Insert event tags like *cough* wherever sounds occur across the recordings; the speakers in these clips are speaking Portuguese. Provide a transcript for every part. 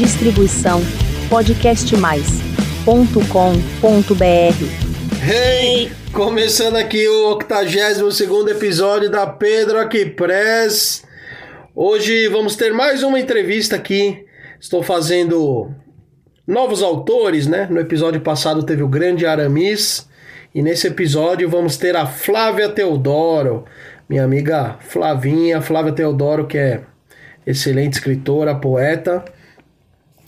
Distribuição podcastmais.com.br. Hey! Começando aqui o 82 episódio da Pedro Aqui Press. Hoje vamos ter mais uma entrevista aqui. Estou fazendo novos autores, né? No episódio passado teve o grande Aramis. E nesse episódio vamos ter a Flávia Teodoro, minha amiga Flavinha, Flávia Teodoro, que é excelente escritora, poeta.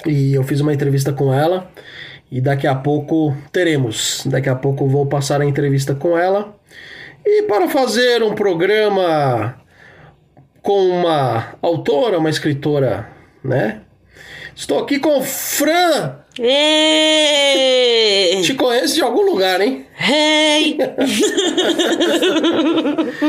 E eu fiz uma entrevista com ela. E daqui a pouco teremos. Daqui a pouco vou passar a entrevista com ela. E para fazer um programa com uma autora, uma escritora, né? Estou aqui com Fran. Ei! Te conheço de algum lugar, hein? Ei! *laughs*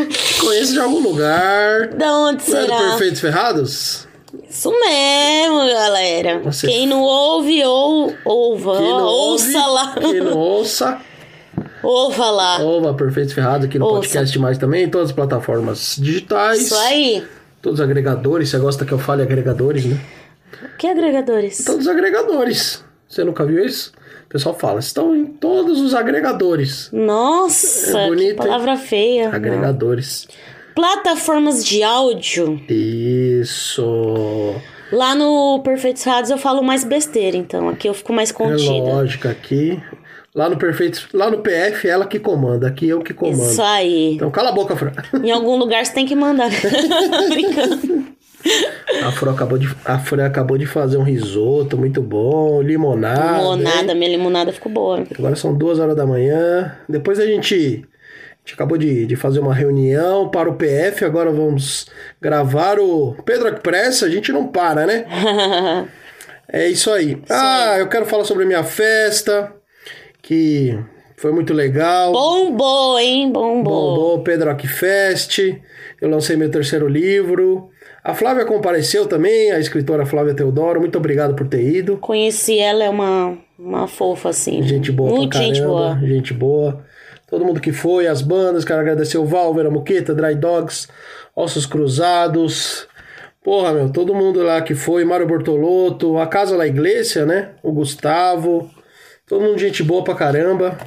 Te conheço de algum lugar. da onde Não é do será? Perfeitos Ferrados? Isso mesmo, galera. Você- Quem não ouve, ou, ouva. Quem não ouça ouve, lá. Quem não ouça, Ouva lá. ouva Perfeitos Ferrados aqui no Ouça. podcast mais também, em todas as plataformas digitais. Isso aí. Todos os agregadores. Você gosta que eu fale agregadores, né? Que agregadores? Todos os agregadores. Você nunca viu isso? O pessoal fala, estão em todos os agregadores. Nossa, É bonito, que hein? palavra feia. Agregadores. Plataformas de áudio. Isso. Lá no Perfeitos Rádios eu falo mais besteira, então aqui eu fico mais É contida. lógico aqui. Lá no Perfeito, lá no PF ela que comanda, aqui eu que comando. Isso aí. Então cala a boca, Fran. Em algum lugar você tem que mandar. *laughs* Brincando. A Fran acabou de, a Fran acabou de fazer um risoto muito bom, limonada. limonada, hein? minha limonada ficou boa. Agora são duas horas da manhã. Depois a gente, a gente acabou de, de fazer uma reunião para o PF. Agora vamos gravar o Pedro Express. A gente não para, né? *laughs* É isso aí. ah, eu quero falar sobre a minha festa, que foi muito legal. Bombou, hein? Bombou. Bombou Pedro Rock Fest. Eu lancei meu terceiro livro. A Flávia compareceu também, a escritora Flávia Teodoro. Muito obrigado por ter ido. Conheci ela, é uma, uma fofa, assim. Gente boa Muito pra caramba. gente boa. Gente boa. Todo mundo que foi, as bandas, quero agradecer o Valver, a Muqueta, Dry Dogs, Ossos Cruzados. Porra, meu, todo mundo lá que foi, Mário Bortolotto, a Casa La Iglesia, né? O Gustavo. Todo mundo gente boa pra caramba.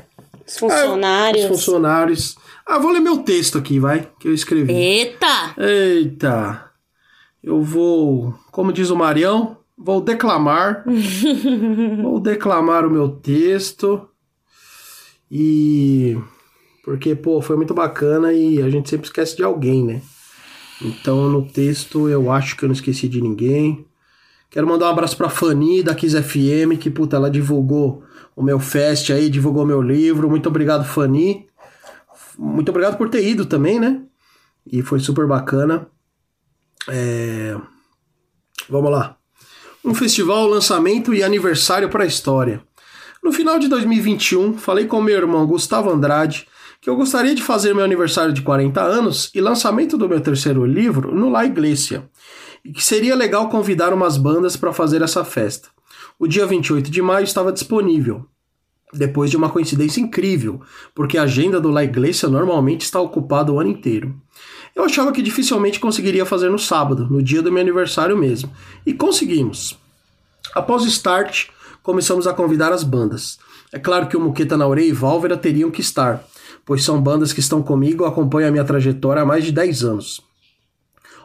Os funcionários. Ah, os funcionários. Ah, vou ler meu texto aqui, vai, que eu escrevi. Eita! Eita! Eu vou, como diz o Marião, vou declamar. *laughs* vou declamar o meu texto. E. Porque, pô, foi muito bacana e a gente sempre esquece de alguém, né? Então, no texto, eu acho que eu não esqueci de ninguém. Quero mandar um abraço pra Fanny da Kiss FM, que, puta, ela divulgou o meu fest aí, divulgou meu livro. Muito obrigado, Fanny. Muito obrigado por ter ido também, né? E foi super bacana. É... Vamos lá. Um festival, lançamento e aniversário para a história. No final de 2021, falei com meu irmão Gustavo Andrade que eu gostaria de fazer meu aniversário de 40 anos e lançamento do meu terceiro livro no La Iglesia, e que seria legal convidar umas bandas para fazer essa festa. O dia 28 de maio estava disponível, depois de uma coincidência incrível, porque a agenda do La Iglesia normalmente está ocupada o ano inteiro. Eu achava que dificilmente conseguiria fazer no sábado, no dia do meu aniversário mesmo, e conseguimos. Após o start, começamos a convidar as bandas. É claro que o Muqueta Naure e Válvera teriam que estar, pois são bandas que estão comigo e acompanham a minha trajetória há mais de 10 anos.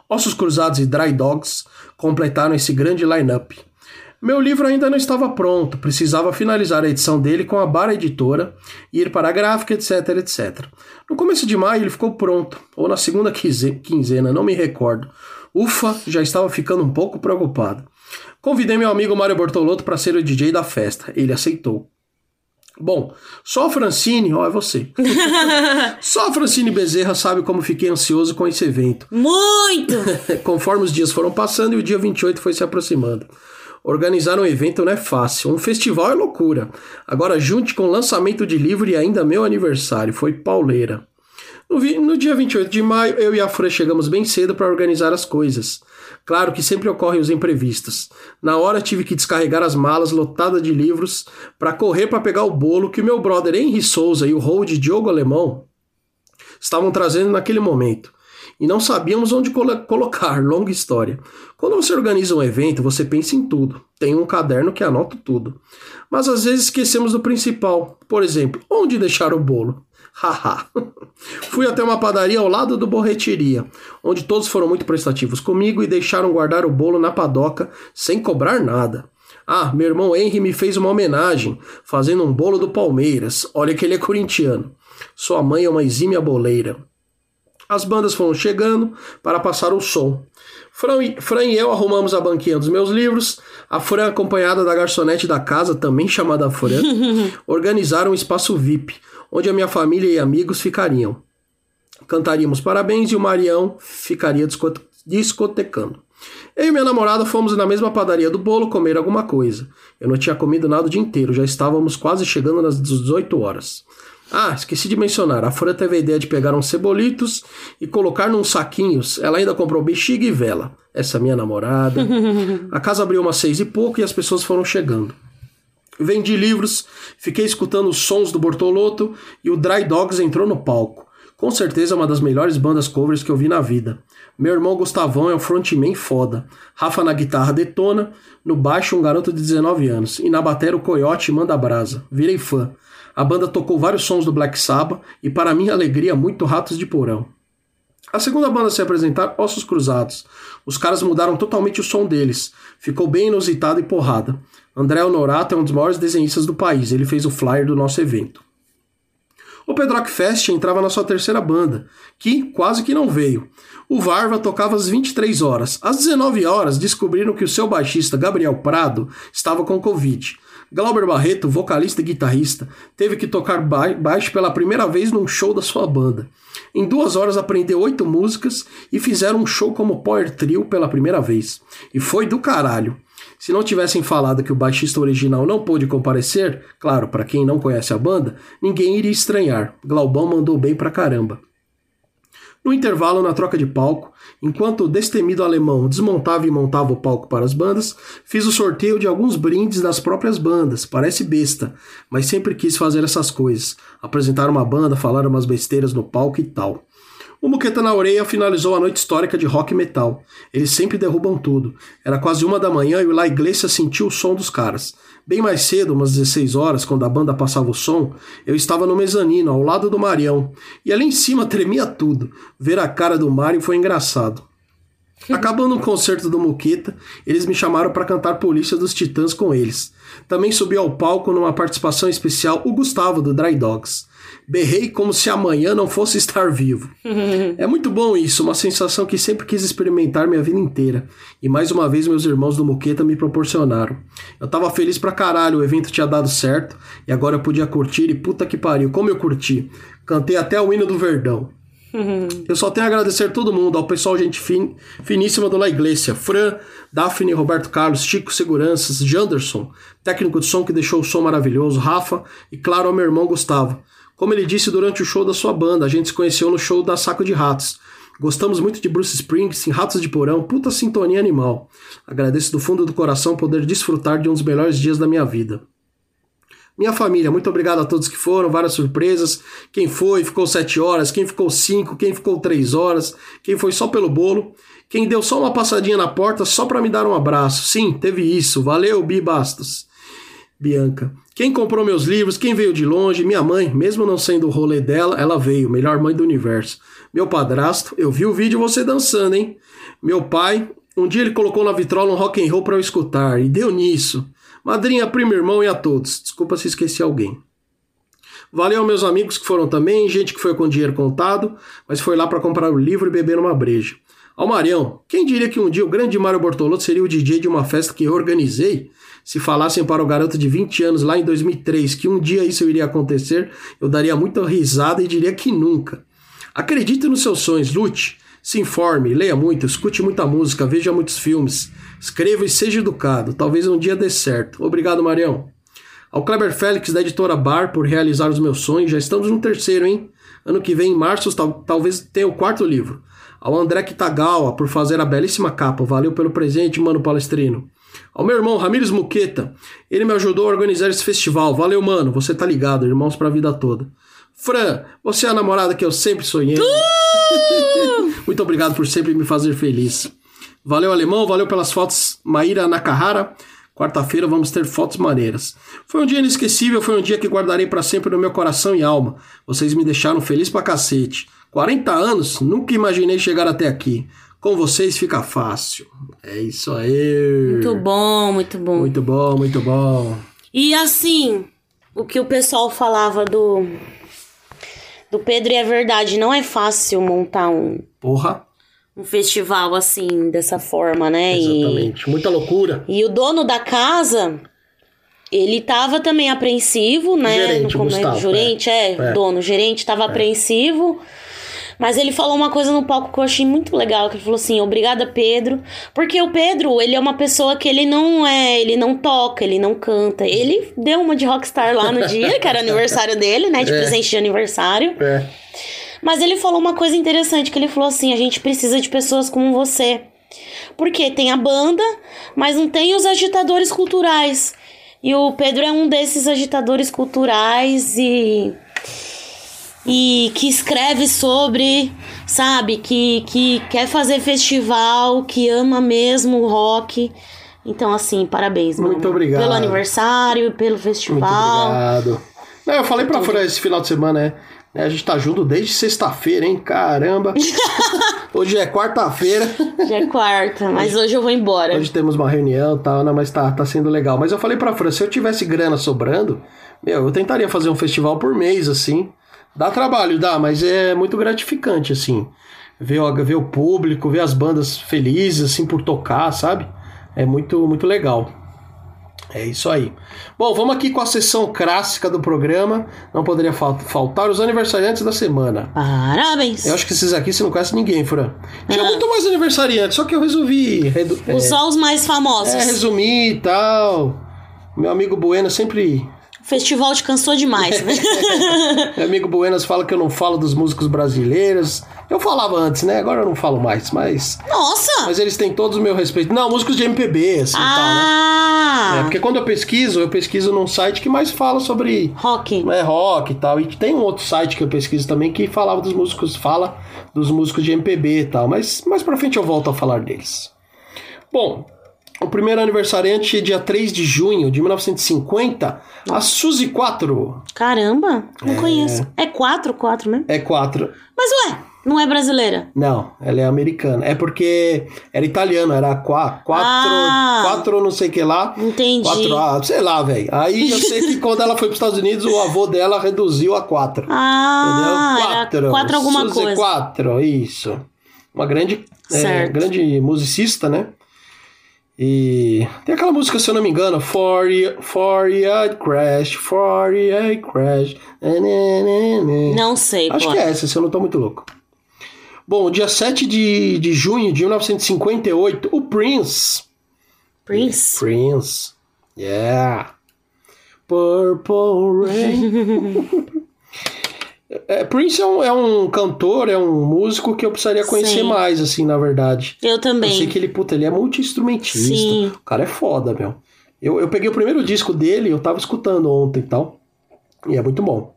Ossos Cruzados e Dry Dogs completaram esse grande line-up. Meu livro ainda não estava pronto, precisava finalizar a edição dele com a Bara Editora, ir para a gráfica, etc, etc. No começo de maio ele ficou pronto, ou na segunda quinze- quinzena, não me recordo. Ufa, já estava ficando um pouco preocupado. Convidei meu amigo Mário Bortolotto para ser o DJ da festa, ele aceitou. Bom, só a Francine, ó, é você. *laughs* só a Francine Bezerra sabe como fiquei ansioso com esse evento. Muito! *laughs* Conforme os dias foram passando e o dia 28 foi se aproximando. Organizar um evento não é fácil, um festival é loucura. Agora junte com lançamento de livro e ainda meu aniversário, foi pauleira. No, dia 28 de maio, eu e a Fran chegamos bem cedo para organizar as coisas. Claro que sempre ocorrem os imprevistos. Na hora tive que descarregar as malas lotadas de livros para correr para pegar o bolo que o meu brother Henry Souza e o hold Diogo Alemão estavam trazendo naquele momento. e não sabíamos onde colo colocar. *laughs* Longa história. Quando você organiza um evento, você pensa em tudo. Tem um caderno que anota tudo. Mas às vezes esquecemos do principal. Por exemplo, onde deixar o bolo? Haha. Fui até uma padaria ao lado do Borreteria, onde todos foram muito prestativos comigo e deixaram guardar o bolo na padoca sem cobrar nada. Ah, meu irmão Henry me fez uma homenagem, fazendo um bolo do Palmeiras. Olha que ele é corintiano. Sua mãe é uma exímia boleira. As bandas foram chegando para passar o som. Fran e, Fran e eu arrumamos a banquinha dos meus livros. A Fran, acompanhada da garçonete da casa, também chamada Fran, *laughs* organizaram um espaço VIP, onde a minha família e amigos ficariam. Cantaríamos parabéns e o Marião ficaria discotecando. Eu e minha namorada fomos na mesma padaria do bolo comer alguma coisa. Eu não tinha comido nada o dia inteiro, já estávamos quase chegando nas 18 horas. Ah, esqueci de mencionar, a Fran teve a ideia de pegar uns cebolitos e colocar num saquinhos. Ela ainda comprou bexiga e vela. Essa minha namorada. *laughs* A casa abriu umas seis e pouco e as pessoas foram chegando. Vendi livros, fiquei escutando os sons do Bortoloto e o Dry Dogs entrou no palco. Com certeza uma das melhores bandas covers que eu vi na vida. Meu irmão Gustavão é um frontman foda. Rafa na guitarra detona, no baixo um garoto de 19 anos e na bateria o Coyote manda brasa. Virei fã. A banda tocou vários sons do Black Sabbath e para minha alegria muito Ratos de Porão. A segunda banda a se apresentar, Ossos Cruzados. Os caras mudaram totalmente o som deles. Ficou bem inusitado e porrada. André Honorato é um dos maiores desenhistas do país. Ele fez o flyer do nosso evento. O Pedrock Fest entrava na sua terceira banda, que quase que não veio. O Varva tocava às 23 horas. Às 19 horas, descobriram que o seu baixista, Gabriel Prado, estava com Covid. Glauber Barreto, vocalista e guitarrista, teve que tocar baixo pela primeira vez num show da sua banda. Em duas horas aprendeu oito músicas e fizeram um show como Power Trio pela primeira vez. E foi do caralho. Se não tivessem falado que o baixista original não pôde comparecer, claro, para quem não conhece a banda, ninguém iria estranhar. Glaubão mandou bem pra caramba. No intervalo, na troca de palco, enquanto o destemido alemão desmontava e montava o palco para as bandas, fiz o sorteio de alguns brindes das próprias bandas. Parece besta, mas sempre quis fazer essas coisas. Apresentar uma banda, falar umas besteiras no palco e tal. O Muqueta na Orelha finalizou a noite histórica de rock e metal. Eles sempre derrubam tudo. Era quase uma da manhã e o La Iglesia sentiu o som dos caras. Bem mais cedo, umas 16 horas, quando a banda passava o som, eu estava no mezanino, ao lado do Marião. E ali em cima tremia tudo. Ver a cara do Mário foi engraçado. Acabando o concerto do Muqueta, eles me chamaram para cantar Polícia dos Titãs com eles. Também subiu ao palco numa participação especial o Gustavo do Dry Dogs. Berrei como se amanhã não fosse estar vivo. *laughs* é muito bom isso, uma sensação que sempre quis experimentar minha vida inteira. E mais uma vez meus irmãos do Moqueta me proporcionaram. Eu tava feliz pra caralho, o evento tinha dado certo e agora eu podia curtir e puta que pariu, como eu curti. Cantei até o hino do Verdão. *laughs* Eu só tenho a agradecer a todo mundo, ao pessoal gente fin, finíssima do La Iglesia, Fran, Daphne, Roberto Carlos, Chico Seguranças, Janderson, técnico de som que deixou o som maravilhoso, Rafa e claro ao meu irmão Gustavo. Como ele disse durante o show da sua banda, a gente se conheceu no show da Saco de Ratos. Gostamos muito de Bruce Springsteen, Ratos de Porão, puta sintonia animal. Agradeço do fundo do coração poder desfrutar de um dos melhores dias da minha vida. Minha família, muito obrigado a todos que foram, várias surpresas. Quem foi, ficou sete horas, quem ficou cinco, quem ficou três horas, quem foi só pelo bolo, quem deu só uma passadinha na porta só para me dar um abraço. Sim, teve isso. Valeu, Bi Bastos. Bianca. Quem comprou meus livros, quem veio de longe, minha mãe, mesmo não sendo o rolê dela, ela veio, melhor mãe do universo. Meu padrasto, eu vi o vídeo você dançando, hein? Meu pai, um dia ele colocou na vitrola um rock and roll para eu escutar e deu nisso. Madrinha, primo, irmão e a todos. Desculpa se esqueci alguém. Valeu meus amigos que foram também, gente que foi com dinheiro contado, mas foi lá para comprar o livro e beber uma breja. Ao Marião, quem diria que um dia o grande Mário Bortolotto seria o DJ de uma festa que eu organizei? Se falassem para o garoto de 20 anos lá em 2003 que um dia isso iria acontecer, eu daria muita risada e diria que nunca. Acredite nos seus sonhos, lute, se informe, leia muito, escute muita música, veja muitos filmes, escreva e seja educado. Talvez um dia dê certo. Obrigado, Marião. Ao Kleber Félix, da editora Bar, por realizar os meus sonhos. Já estamos no terceiro, hein? Ano que vem, em março, tal, talvez tenha o quarto livro. Ao André Kitagawa, por fazer a belíssima capa. Valeu pelo presente, mano palestrino. Ao meu irmão Ramires Muqueta, ele me ajudou a organizar esse festival. Valeu, mano. Você tá ligado, irmãos pra vida toda. Fran, você é a namorada que eu sempre sonhei. Uh! *laughs* Muito obrigado por sempre me fazer feliz. Valeu, alemão, valeu pelas fotos, Maíra Nakahara. Quarta-feira vamos ter fotos maneiras. Foi um dia inesquecível, foi um dia que guardarei para sempre no meu coração e alma. Vocês me deixaram feliz pra cacete. 40 anos, nunca imaginei chegar até aqui. Com vocês fica fácil. É isso aí. Muito bom, muito bom. Muito bom, muito bom. E assim, o que o pessoal falava do do Pedro e é verdade, não é fácil montar um, Porra, um festival assim, dessa forma, né? E, exatamente. Muita loucura. e o dono da casa, ele tava também apreensivo, né? Gerente, no começo, Gustavo, gerente, é, É. dono, gerente tava apreensivo. Mas ele falou uma coisa no palco que eu achei muito legal, que ele falou assim, obrigada Pedro, porque o Pedro, ele é uma pessoa que ele não é, ele não toca, ele não canta. Ele deu uma de rockstar lá no dia, que era aniversário dele, né, de É. presente de aniversário. É. Mas ele falou uma coisa interessante, que ele falou assim, a gente precisa de pessoas como você. Porque tem a banda, mas não tem os agitadores culturais. E o Pedro é um desses agitadores culturais e e que escreve sobre, sabe, que, que quer fazer festival, que ama mesmo o rock. Então, assim, parabéns. Muito obrigado. Pelo aniversário, pelo Muito festival. obrigado. Não, eu falei pra Fran esse final de semana, né? A gente tá junto desde sexta-feira, hein? Caramba! *laughs* Hoje é quarta-feira. Já é quarta, mas hoje eu vou embora. Hoje temos uma reunião e tal, né? Mas tá, tá sendo legal. Mas eu falei pra Fran, se eu tivesse grana sobrando, meu, eu tentaria fazer um festival por mês, assim. Dá trabalho, dá, mas é muito gratificante, assim. Ver, o- ver o público, ver as bandas felizes, assim, por tocar, sabe? É muito, muito legal. É isso aí. Bom, vamos aqui com a sessão clássica do programa. Não poderia fal- faltar os aniversariantes da semana. Parabéns. Eu acho que esses aqui você não conhece ninguém, Fran. Tinha Ah. muito mais aniversariantes, só que eu resolvi redu- é, Só os mais famosos. é, resumir e tal. Meu amigo Buenas sempre. O festival te cansou demais, né? *laughs* Meu amigo Buenas fala que eu não falo dos músicos brasileiros. Eu falava antes, né? Agora eu não falo mais, mas. Nossa! Mas eles têm todos o meu respeito. Não, músicos de MPB, assim e tal, né? ah! É, porque quando eu pesquiso, eu pesquiso num site que mais fala sobre Rock. é, rock e tal. E tem um outro site que eu pesquiso também que falava dos músicos, fala dos músicos de MPB e tal. Mas mais pra frente eu volto a falar deles. Bom, o primeiro aniversariante é dia 3 de junho de 1950, a Suzy 4. Caramba, não conheço. É quatro, quatro, né? É 4. Mas ué, não é brasileira? Não, ela é americana. É porque era italiano, era 4, 4, Ah. 4 não sei o que lá. Entendi. 4, ah, sei lá, velho. Aí eu sei que *laughs* quando ela foi para os Estados Unidos, o avô dela reduziu a 4. Ah, Entendeu? era quatro alguma Suzy coisa. 4, isso. Uma grande, é, grande musicista, né? E tem aquela música, se eu não me engano, For You, for you I Crash, For I Crash. né, né, né. Não sei Acho qual. que é essa, se eu não tô muito louco. Bom, dia 7 de, de junho de 1958, o Prince. Prince. Prince. Yeah. Purple Rain. *laughs* É, Prince é um, é um cantor, é um músico que eu precisaria conhecer Sim. mais, assim, na verdade. Eu Eu também. sei que ele, puta, ele é multi-instrumentista. Sim. O cara é foda, meu. Eu, eu peguei o primeiro disco dele, eu tava escutando ontem e tal. E é muito bom.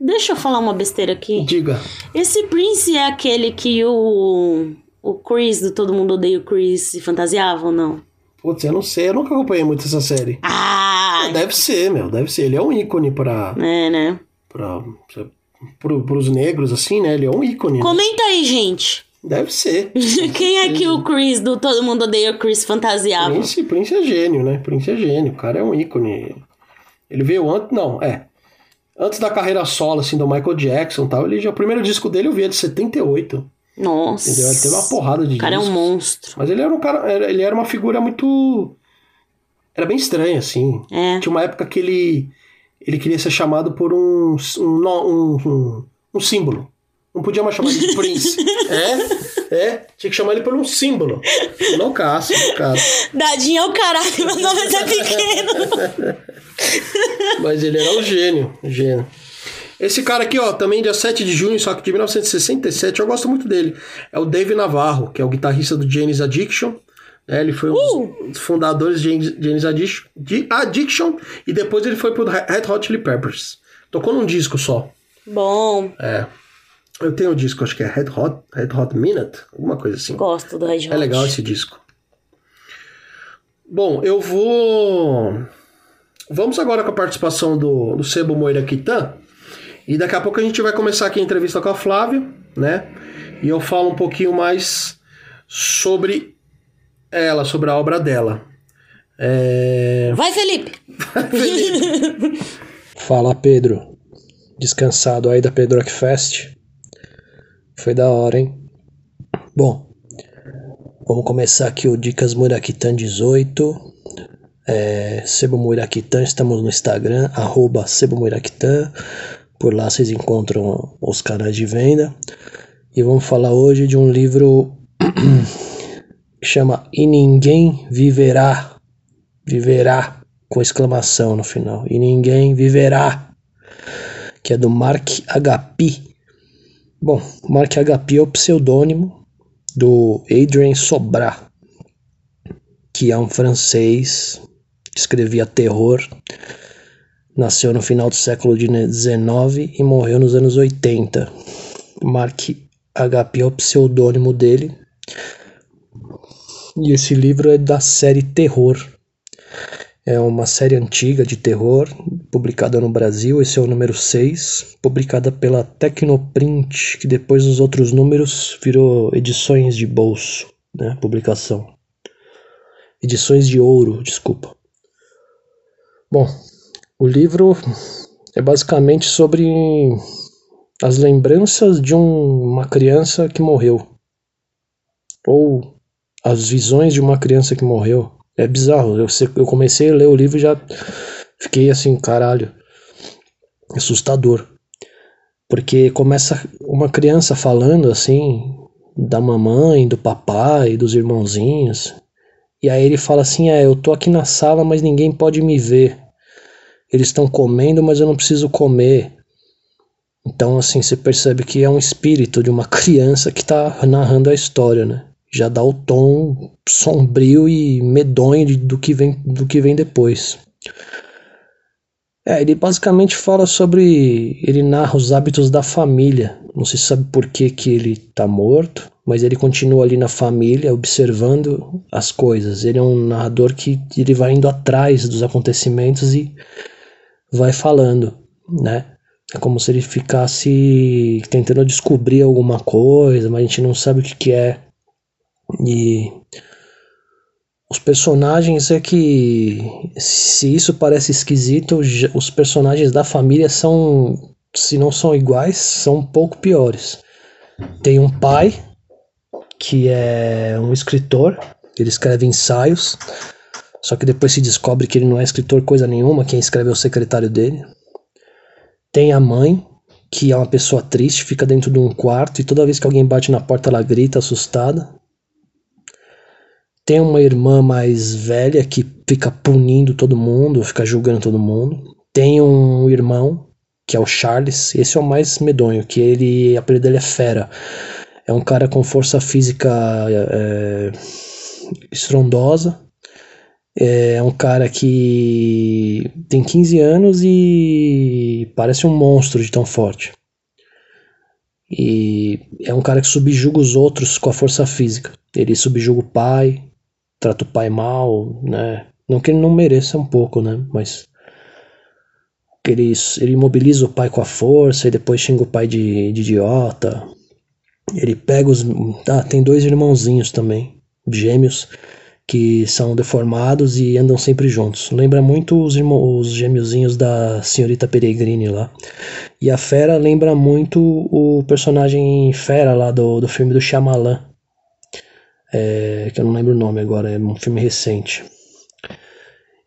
Deixa eu falar uma besteira aqui. Diga. Esse Prince é aquele que o. O Chris, do Todo Mundo Odeia o Chris, se fantasiava ou não? Putz, eu não sei, eu nunca acompanhei muito essa série. Ah! Deve ser, meu, deve ser. Ele é um ícone pra, É, né? Pra, pro, pros negros, assim, né? Ele é um ícone. né? Comenta aí, gente. Deve ser. *laughs* Quem é que o Chris do Todo Mundo Odeia o Chris fantasiava? Prince, Prince é gênio, né? Prince é gênio. O cara é um ícone. Ele veio antes. Não, é. Antes da carreira solo, assim, do Michael Jackson e tal. Ele já, o primeiro disco dele eu vi é de 78. Nossa. Entendeu? Ele teve uma porrada de O cara é um discos. monstro. Mas ele era um cara. Ele era uma figura muito. Era bem estranho, assim. É. Tinha uma época que ele. Ele queria ser chamado por um. Um, um, um, um símbolo. Não podia mais chamar ele de Prince. *laughs* é? É. Tinha que chamar ele por um símbolo. Não cara. Dadinho é o caralho, meu nome é pequeno. *laughs* Mas ele era um gênio, um gênio. Esse cara aqui, ó, também dia 7 de junho, só que de 1967, eu gosto muito dele. É o Dave Navarro, que é o guitarrista do Janis Addiction. Né? ele foi um dos fundadores de Janis Addiction, de Addiction e depois ele foi pro Red Hot Chili Peppers. Tocou num disco só. Bom, É. Eu tenho o disco, acho que é Red Hot, Red Hot Minute, alguma coisa assim. Gosto do Red Hot. É legal esse disco. Bom, eu vou. Vamos agora com a participação do, do Sebo Moira Kitan. E daqui a pouco a gente vai começar aqui a entrevista com a Flávia, né? E eu falo um pouquinho mais sobre ela, sobre a obra dela. É... Vai, Felipe! Felipe. *laughs* Fala, Pedro. Descansado aí da Pedro Rock Fest. Foi da hora, hein? Bom, vamos começar aqui o Dicas Murakitan 18. É, Sebo Murakitan, estamos no Instagram, arroba Sebo Murakitan. Por lá vocês encontram os canais de venda. E vamos falar hoje de um livro *clears throat* chama E Ninguém Viverá. Viverá, com exclamação no final. E Ninguém Viverá. Que é do Mark Agapi. Bom, Mark Agapi é o pseudônimo do Adrien Sobrat, que é um francês que escrevia terror Nasceu no final do século XIX e morreu nos anos 80. Mark HP é o pseudônimo dele. E esse livro é da série Terror. É uma série antiga de terror, publicada no Brasil. Esse é o número 6, publicada pela Tecnoprint, que depois dos outros números virou edições de bolso, né? Publicação. Edições de ouro, desculpa. Bom, o livro é basicamente sobre as lembranças de um, uma criança que morreu. Ou as visões de uma criança que morreu. É bizarro. Eu, eu comecei a ler o livro e já fiquei assim, caralho. Assustador. Porque começa uma criança falando assim da mamãe, do papai, dos irmãozinhos. E aí ele fala assim: É, eu tô aqui na sala, mas ninguém pode me ver eles estão comendo, mas eu não preciso comer. Então, assim, você percebe que é um espírito de uma *laughs* criança que está narrando a história, né? Já dá o tom sombrio e medonho de, do, que vem, do que vem depois. É, ele basicamente fala sobre. Ele narra os hábitos da família. Não se sabe por que, que ele está morto, mas ele continua ali na família, observando as coisas. Ele é um narrador que ele vai indo atrás dos acontecimentos e vai falando, né? É como se ele ficasse tentando descobrir alguma coisa, mas a gente não sabe o que, que é. E os personagens é que se isso parece esquisito, os personagens da família são, se não são iguais, são um pouco piores. Tem um pai que é um escritor, ele escreve ensaios só que depois se descobre que ele não é escritor coisa nenhuma, quem escreve é o secretário dele. Tem a mãe, que é uma pessoa triste, fica dentro de um quarto e toda vez que alguém bate na porta ela grita assustada. Tem uma irmã mais velha que fica punindo todo mundo, fica julgando todo mundo. Tem um irmão, que é o Charles, esse é o mais medonho, que ele, a apelido dele é Fera. É um cara com força física é, estrondosa, é um cara que tem 15 anos e parece um monstro de tão forte. E é um cara que subjuga os outros com a força física. Ele subjuga o pai, trata o pai mal, né? Não que ele não mereça um pouco, né? Mas ele, ele imobiliza o pai com a força e depois xinga o pai de, de idiota. Ele pega os. Ah, tem dois irmãozinhos também, gêmeos que são deformados e andam sempre juntos. Lembra muito os, os gêmeozinhos da senhorita Peregrini lá. E a Fera lembra muito o personagem Fera lá do, do filme do Shyamalan. É, que eu não lembro o nome agora, é um filme recente.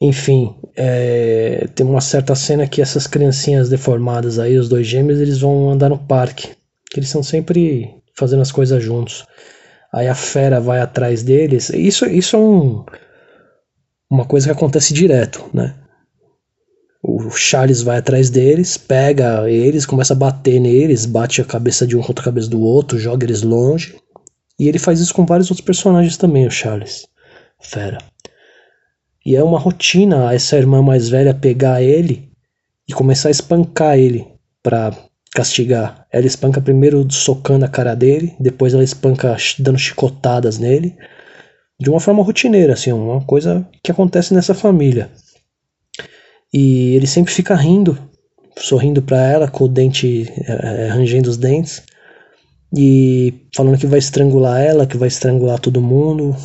Enfim, é, tem uma certa cena que essas criancinhas deformadas aí, os dois gêmeos, eles vão andar no parque. Eles são sempre fazendo as coisas juntos aí a fera vai atrás deles. Isso, isso é um, uma coisa que acontece direto, né? O Charles vai atrás deles, pega eles, começa a bater neles, bate a cabeça de um contra a cabeça do outro, joga eles longe. E ele faz isso com vários outros personagens também, o Charles. Fera. E é uma rotina essa irmã mais velha pegar ele e começar a espancar ele pra castigar. Ela espanca primeiro socando a cara dele, depois ela espanca dando chicotadas nele, de uma forma rotineira, assim, uma coisa que acontece nessa família. E ele sempre fica rindo, sorrindo para ela, com o dente, é, rangendo os dentes, e falando que vai estrangular ela, que vai estrangular todo mundo.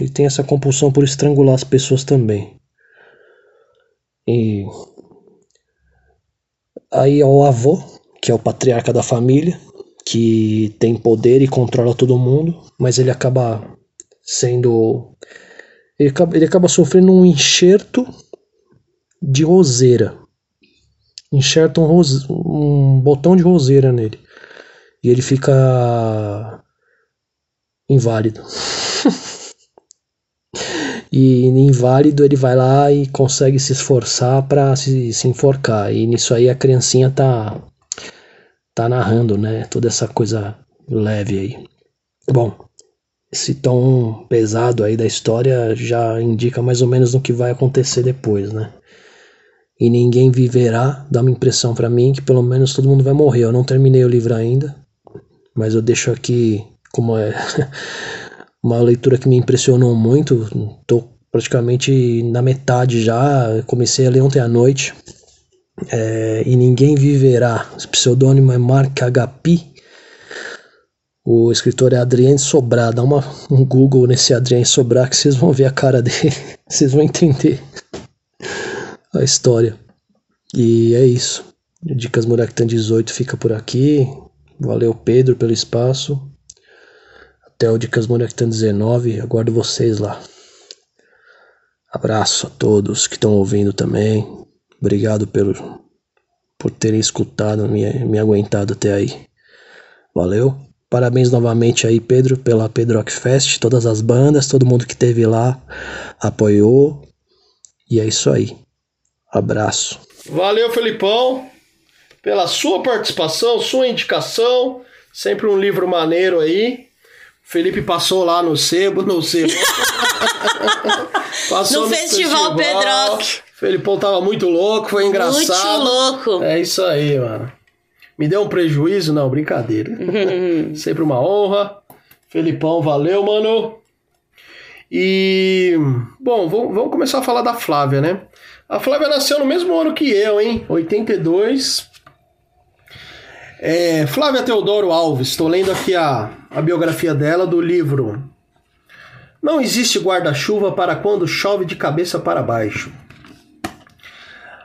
E tem essa compulsão por estrangular as pessoas também. E aí o avô, que é o patriarca da família, que tem poder e controla todo mundo, mas ele acaba sendo. Ele acaba, ele acaba sofrendo um enxerto de roseira. Enxerta um, rose, um botão de roseira nele. E ele fica inválido. *laughs* e inválido ele vai lá e consegue se esforçar para se, se enforcar. E nisso aí a criancinha tá tá narrando, né? Toda essa coisa leve aí. Bom, esse tom pesado aí da história já indica mais ou menos no que vai acontecer depois, né? E ninguém viverá, dá uma impressão para mim que pelo menos todo mundo vai morrer. Eu não terminei o livro ainda, mas eu deixo aqui como é *laughs* uma leitura que me impressionou muito. Tô praticamente na metade já, comecei a ler ontem à noite. É, e Ninguém Viverá. O pseudônimo é Mark Agapi. O escritor é Adrien Sobrar. Dá uma, um Google nesse Adrien Sobrar que vocês vão ver a cara dele. *laughs* vocês vão entender *laughs* a história. E é isso. Dicas Muraktan 18 fica por aqui. Valeu, Pedro, pelo espaço. Até o Dicas Muraktan 19. Aguardo vocês lá. Abraço a todos que estão ouvindo também. Obrigado pelo, por terem escutado, me, me aguentado até aí. Valeu. Parabéns novamente aí, Pedro, pela Pedro Rock Fest, todas as bandas, todo mundo que teve lá apoiou. E é isso aí. Abraço. Valeu, Felipão, pela sua participação, sua indicação. Sempre um livro maneiro aí. Felipe passou lá no Sebo, no Sebo. *laughs* passou no, no festival, festival Pedrock. Felipão tava muito louco, foi engraçado. Muito louco. É isso aí, mano. Me deu um prejuízo? Não, brincadeira. *laughs* Sempre uma honra. Felipão, valeu, mano. E, bom, vamos começar a falar da Flávia, né? A Flávia nasceu no mesmo ano que eu, hein? 82. É, Flávia Teodoro Alves, estou lendo aqui a, a biografia dela do livro Não existe guarda-chuva para quando chove de cabeça para baixo.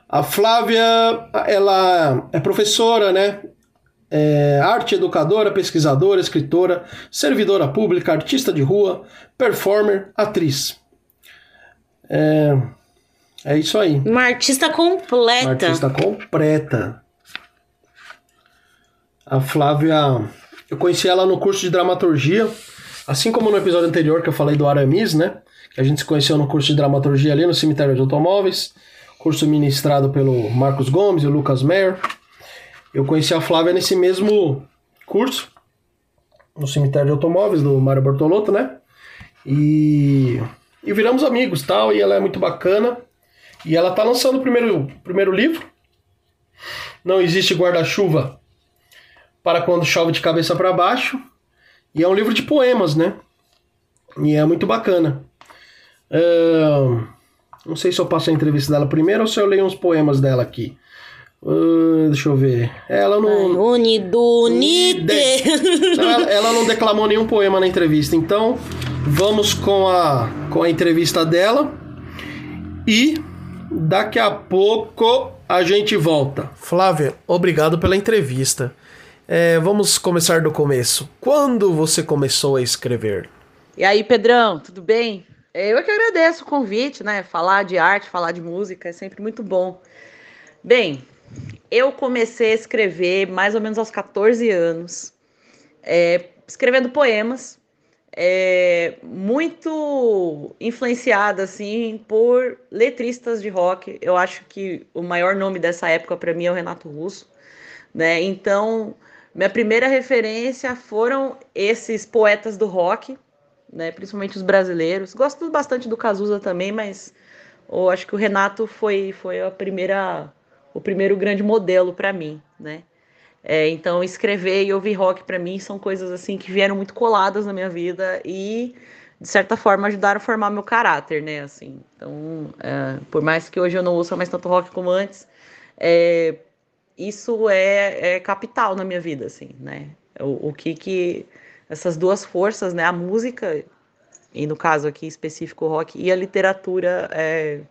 A Flávia, ela é professora, né? É arte educadora, pesquisadora, escritora, servidora pública, artista de rua, performer, atriz. É, é isso aí. Uma artista completa. Uma artista completa. A Flávia, eu conheci ela no curso de dramaturgia, assim como no episódio anterior que eu falei do Aramis, né? Que a gente se conheceu no curso de dramaturgia ali no cemitério de automóveis curso ministrado pelo Marcos Gomes e o Lucas Meyer. Eu conheci a Flávia nesse mesmo curso, no cemitério de automóveis do Mário Bortolotto, né? E, e viramos amigos tal, e ela é muito bacana. E ela tá lançando o primeiro, primeiro livro. Não existe guarda-chuva para quando chove de cabeça para baixo. E é um livro de poemas, né? E é muito bacana. Uh, não sei se eu passo a entrevista dela primeiro ou se eu leio uns poemas dela aqui. Uh, deixa eu ver. Ela não. Unidunite! Ela, ela não declamou nenhum poema na entrevista. Então, vamos com a, com a entrevista dela. E daqui a pouco a gente volta. Flávia, obrigado pela entrevista. É, vamos começar do começo. Quando você começou a escrever? E aí, Pedrão, tudo bem? Eu é que agradeço o convite, né? Falar de arte, falar de música é sempre muito bom. Bem, eu comecei a escrever mais ou menos aos 14 anos, é, escrevendo poemas, é, muito influenciada assim por letristas de rock. Eu acho que o maior nome dessa época para mim é o Renato Russo, né? Então, minha primeira referência foram esses poetas do rock né? Principalmente os brasileiros. Gosto bastante do Cazuza também, mas eu acho que o Renato foi, foi a primeira, o primeiro grande modelo para mim, né? É, então, escrever e ouvir rock para mim são coisas assim que vieram muito coladas na minha vida e, de certa forma, ajudaram a formar meu caráter, né? Assim, então, é, por mais que hoje eu não ouça mais tanto rock como antes, é, isso é, é, capital na minha vida, assim, né? O, o, que que essas duas forças, né? A música e no caso aqui específico o rock e a literatura é,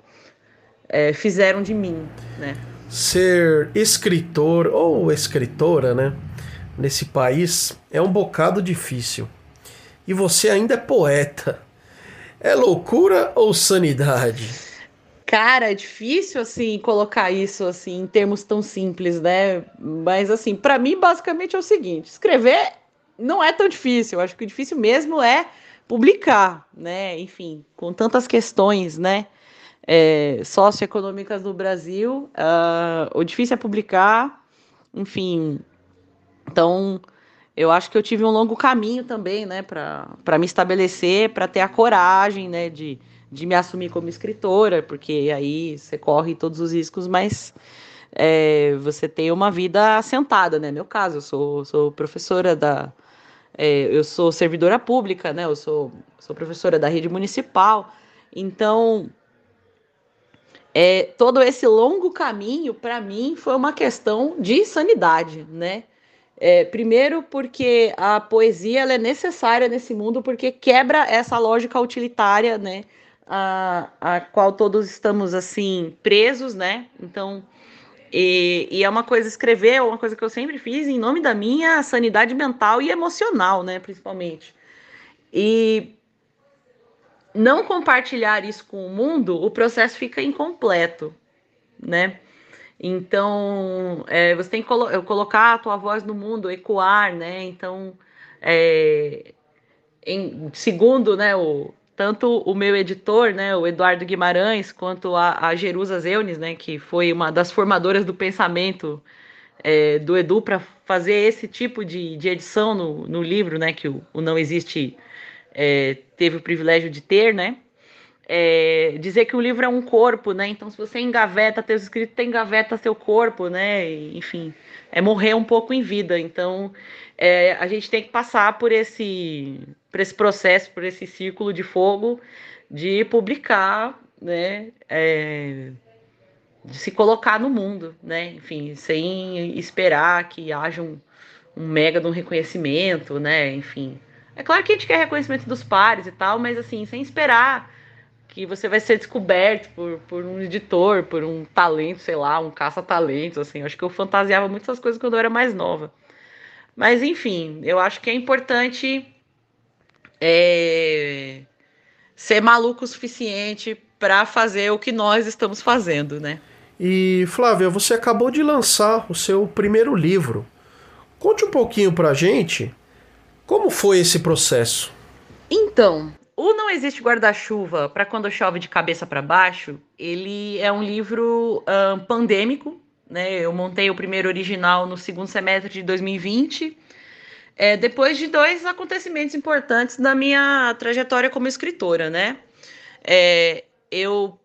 é, fizeram de mim, né? ser escritor ou escritora, né? Nesse país é um bocado difícil. E você ainda é poeta. É loucura ou sanidade? Cara, é difícil assim colocar isso assim em termos tão simples, né? Mas assim, para mim basicamente é o seguinte: escrever não é tão difícil. Eu acho que o difícil mesmo é publicar, né? Enfim, com tantas questões, né? é, socioeconômicas no Brasil. Uh, o difícil é publicar, enfim. Então, eu acho que eu tive um longo caminho também, né, para me estabelecer, para ter a coragem, né, de, de me assumir como escritora, porque aí você corre todos os riscos, mas é, você tem uma vida assentada, né? Meu caso, eu sou, sou professora da. É, eu sou servidora pública, né? Eu sou, sou professora da rede municipal. Então, é, todo esse longo caminho, para mim, foi uma questão de sanidade, né? É, primeiro, porque a poesia é necessária nesse mundo, porque quebra essa lógica utilitária, né? A, a qual todos estamos, assim, presos, né? Então, e, e, é uma coisa, escrever é uma coisa que eu sempre fiz em nome da minha sanidade mental e emocional, né? Principalmente. E não compartilhar isso com o mundo, o processo fica incompleto, né? Então, é, você tem que colo colocar a tua voz no mundo, ecoar, né? Então, é, em, segundo, né, o, tanto o meu editor, né, o Eduardo Guimarães, quanto a, a Jerusa Zeunes, né, que foi uma das formadoras do pensamento é, do Edu para fazer esse tipo de, de edição no, no livro, né, que o, o Não Existe é, teve o privilégio de ter, né? É, dizer que o livro é um corpo, né? Então, se você engaveta teus escritos, tem engaveta seu corpo, né? E, enfim, é morrer um pouco em vida. Então, é, a gente tem que passar por esse, por esse processo, por esse círculo de fogo de publicar, né? É, de se colocar no mundo, né? Enfim, sem esperar que haja um, um mega de um reconhecimento, né? Enfim, é claro que a gente quer reconhecimento dos pares e tal, mas assim, sem esperar que você vai ser descoberto por, por um editor, por um talento, sei lá, um caça-talentos, assim. Acho que eu fantasiava muitas coisas quando eu era mais nova. Mas, enfim, eu acho que é importante é, ser maluco o suficiente para fazer o que nós estamos fazendo, né? E, Flávia, você acabou de lançar o seu primeiro livro. Conte um pouquinho pra gente como foi esse processo? Então, o Não Existe Guarda-Chuva para Quando Chove de Cabeça para Baixo, ele é um livro um, pandêmico. Né? Eu montei o primeiro original no segundo semestre de 2020, é, depois de dois acontecimentos importantes na minha trajetória como escritora. Né? É, eu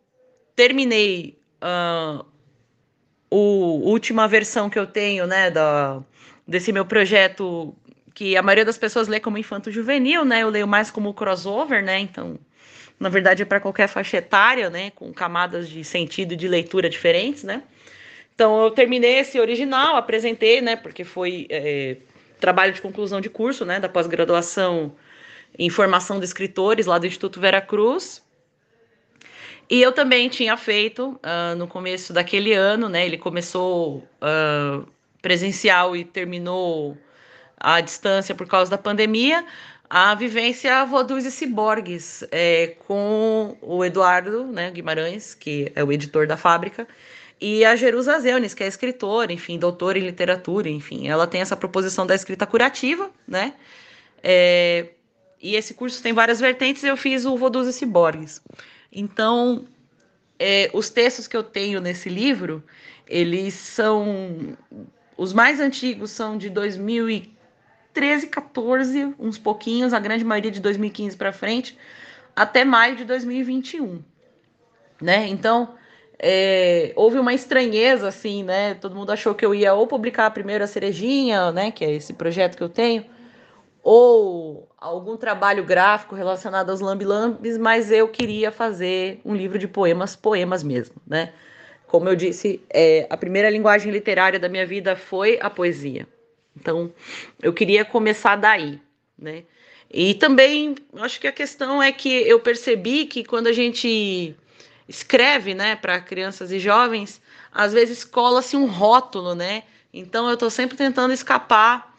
terminei uh, a última versão que eu tenho né, da, desse meu projeto que a maioria das pessoas lê como infanto juvenil, né? Eu leio mais como crossover, né? Então, na verdade, é para qualquer faixa etária, né? Com camadas de sentido e de leitura diferentes, né? Então, eu terminei esse original, apresentei, né? Porque foi é, trabalho de conclusão de curso, né? Da pós-graduação em formação de escritores lá do Instituto Vera Cruz. E eu também tinha feito uh, no começo daquele ano, né? Ele começou uh, presencial e terminou à distância por causa da pandemia, a vivência Vodus e Ciborgues, é, com o Eduardo né, Guimarães, que é o editor da fábrica, e a Jerusa Zeunes, que é escritora, enfim, doutora em literatura, enfim, ela tem essa proposição da escrita curativa, né? É, e esse curso tem várias vertentes, eu fiz o Vodus e Ciborgues. Então, é, os textos que eu tenho nesse livro, eles são... Os mais antigos são de 2015, 13, 14, uns pouquinhos, a grande maioria de 2015 para frente, até maio de 2021. Né? Então, é, houve uma estranheza, assim, né? Todo mundo achou que eu ia ou publicar primeiro a Cerejinha, né? Que é esse projeto que eu tenho, ou algum trabalho gráfico relacionado aos lambi-lambis, mas eu queria fazer um livro de poemas, poemas mesmo, né? Como eu disse, é, a primeira linguagem literária da minha vida foi a poesia. Então, eu queria começar daí, né? E também, acho que a questão é que eu percebi que quando a gente escreve, né, para crianças e jovens, às vezes cola-se um rótulo, né? Então eu estou sempre tentando escapar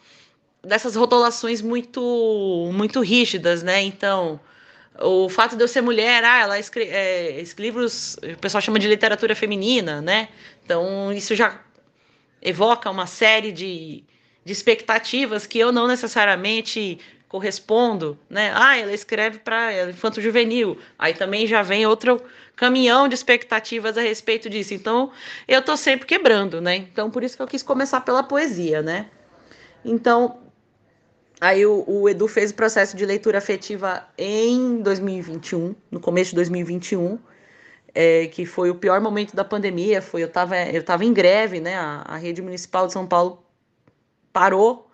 dessas rotulações muito muito rígidas, né? Então, o fato de eu ser mulher, ah, ela escreve é, livros, o pessoal chama de literatura feminina, né? Então, isso já evoca uma série de, de expectativas que eu não necessariamente correspondo, né? Ah, ela escreve para infanto juvenil. Aí também já vem outro caminhão de expectativas a respeito disso. Então, eu tô sempre quebrando, né? Então, por isso que eu quis começar pela poesia, né? Então, aí o, o Edu fez o processo de leitura afetiva em 2021, no começo de 2021. É, que foi o pior momento da pandemia, foi eu estava eu tava em greve, né? A, a rede municipal de São Paulo parou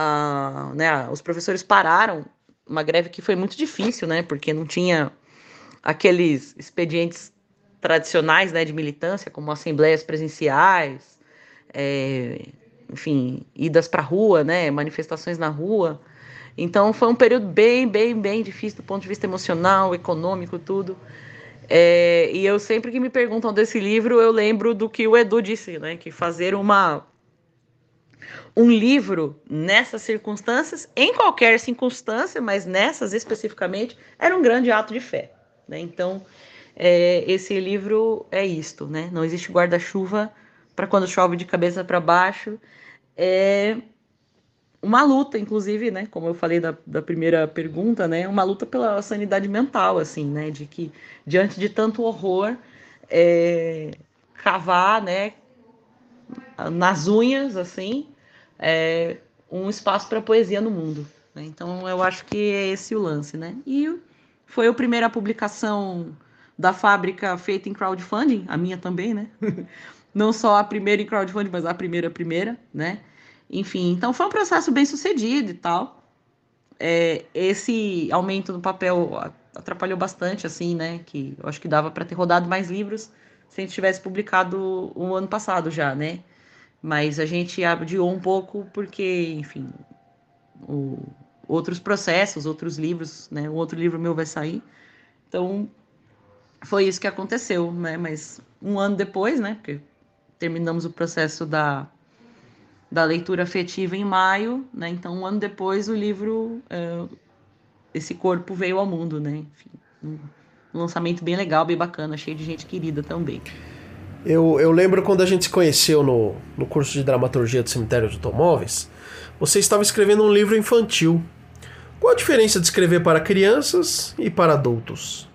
a, né, os professores pararam uma greve que foi muito difícil, né? Porque não tinha aqueles expedientes tradicionais né, de militância, como assembleias presenciais, é, enfim, idas para a rua, né, manifestações na rua. Então foi um período bem, bem, bem difícil do ponto de vista emocional, econômico, tudo. É, e eu sempre que me perguntam desse livro, eu lembro do que o Edu disse, né, que fazer uma um livro nessas circunstâncias, em qualquer circunstância, mas nessas especificamente, era um grande ato de fé. Né? Então, é, esse livro é isto, né? Não existe guarda-chuva para quando chove de cabeça para baixo. É uma luta, inclusive, né? Como eu falei da, da primeira pergunta, né? Uma luta pela sanidade mental, assim, né? De que diante de tanto horror, é, cavar, né? Nas unhas, assim, é, um espaço para poesia no mundo. Né? Então eu acho que é esse o lance, né? E foi a primeira publicação da fábrica feita em crowdfunding, a minha também, né? *laughs* Não só a primeira em crowdfunding, mas a primeira primeira, né? Enfim, então foi um processo bem sucedido e tal. É, esse aumento no papel atrapalhou bastante, assim, né? Que eu acho que dava para ter rodado mais livros se a gente tivesse publicado o ano passado já, né? Mas a gente adiou um pouco porque, enfim, o, outros processos, outros livros, né? O outro livro meu vai sair. Então, foi isso que aconteceu, né? Mas um ano depois, né? Porque terminamos o processo da, da leitura afetiva em maio, né? Então, um ano depois, o livro, é, esse corpo veio ao mundo, né? Enfim, um lançamento bem legal, bem bacana, cheio de gente querida também. Eu, eu lembro quando a gente se conheceu no, no curso de dramaturgia do Cemitério de Automóveis, você estava escrevendo um livro infantil. Qual a diferença de escrever para crianças e para adultos?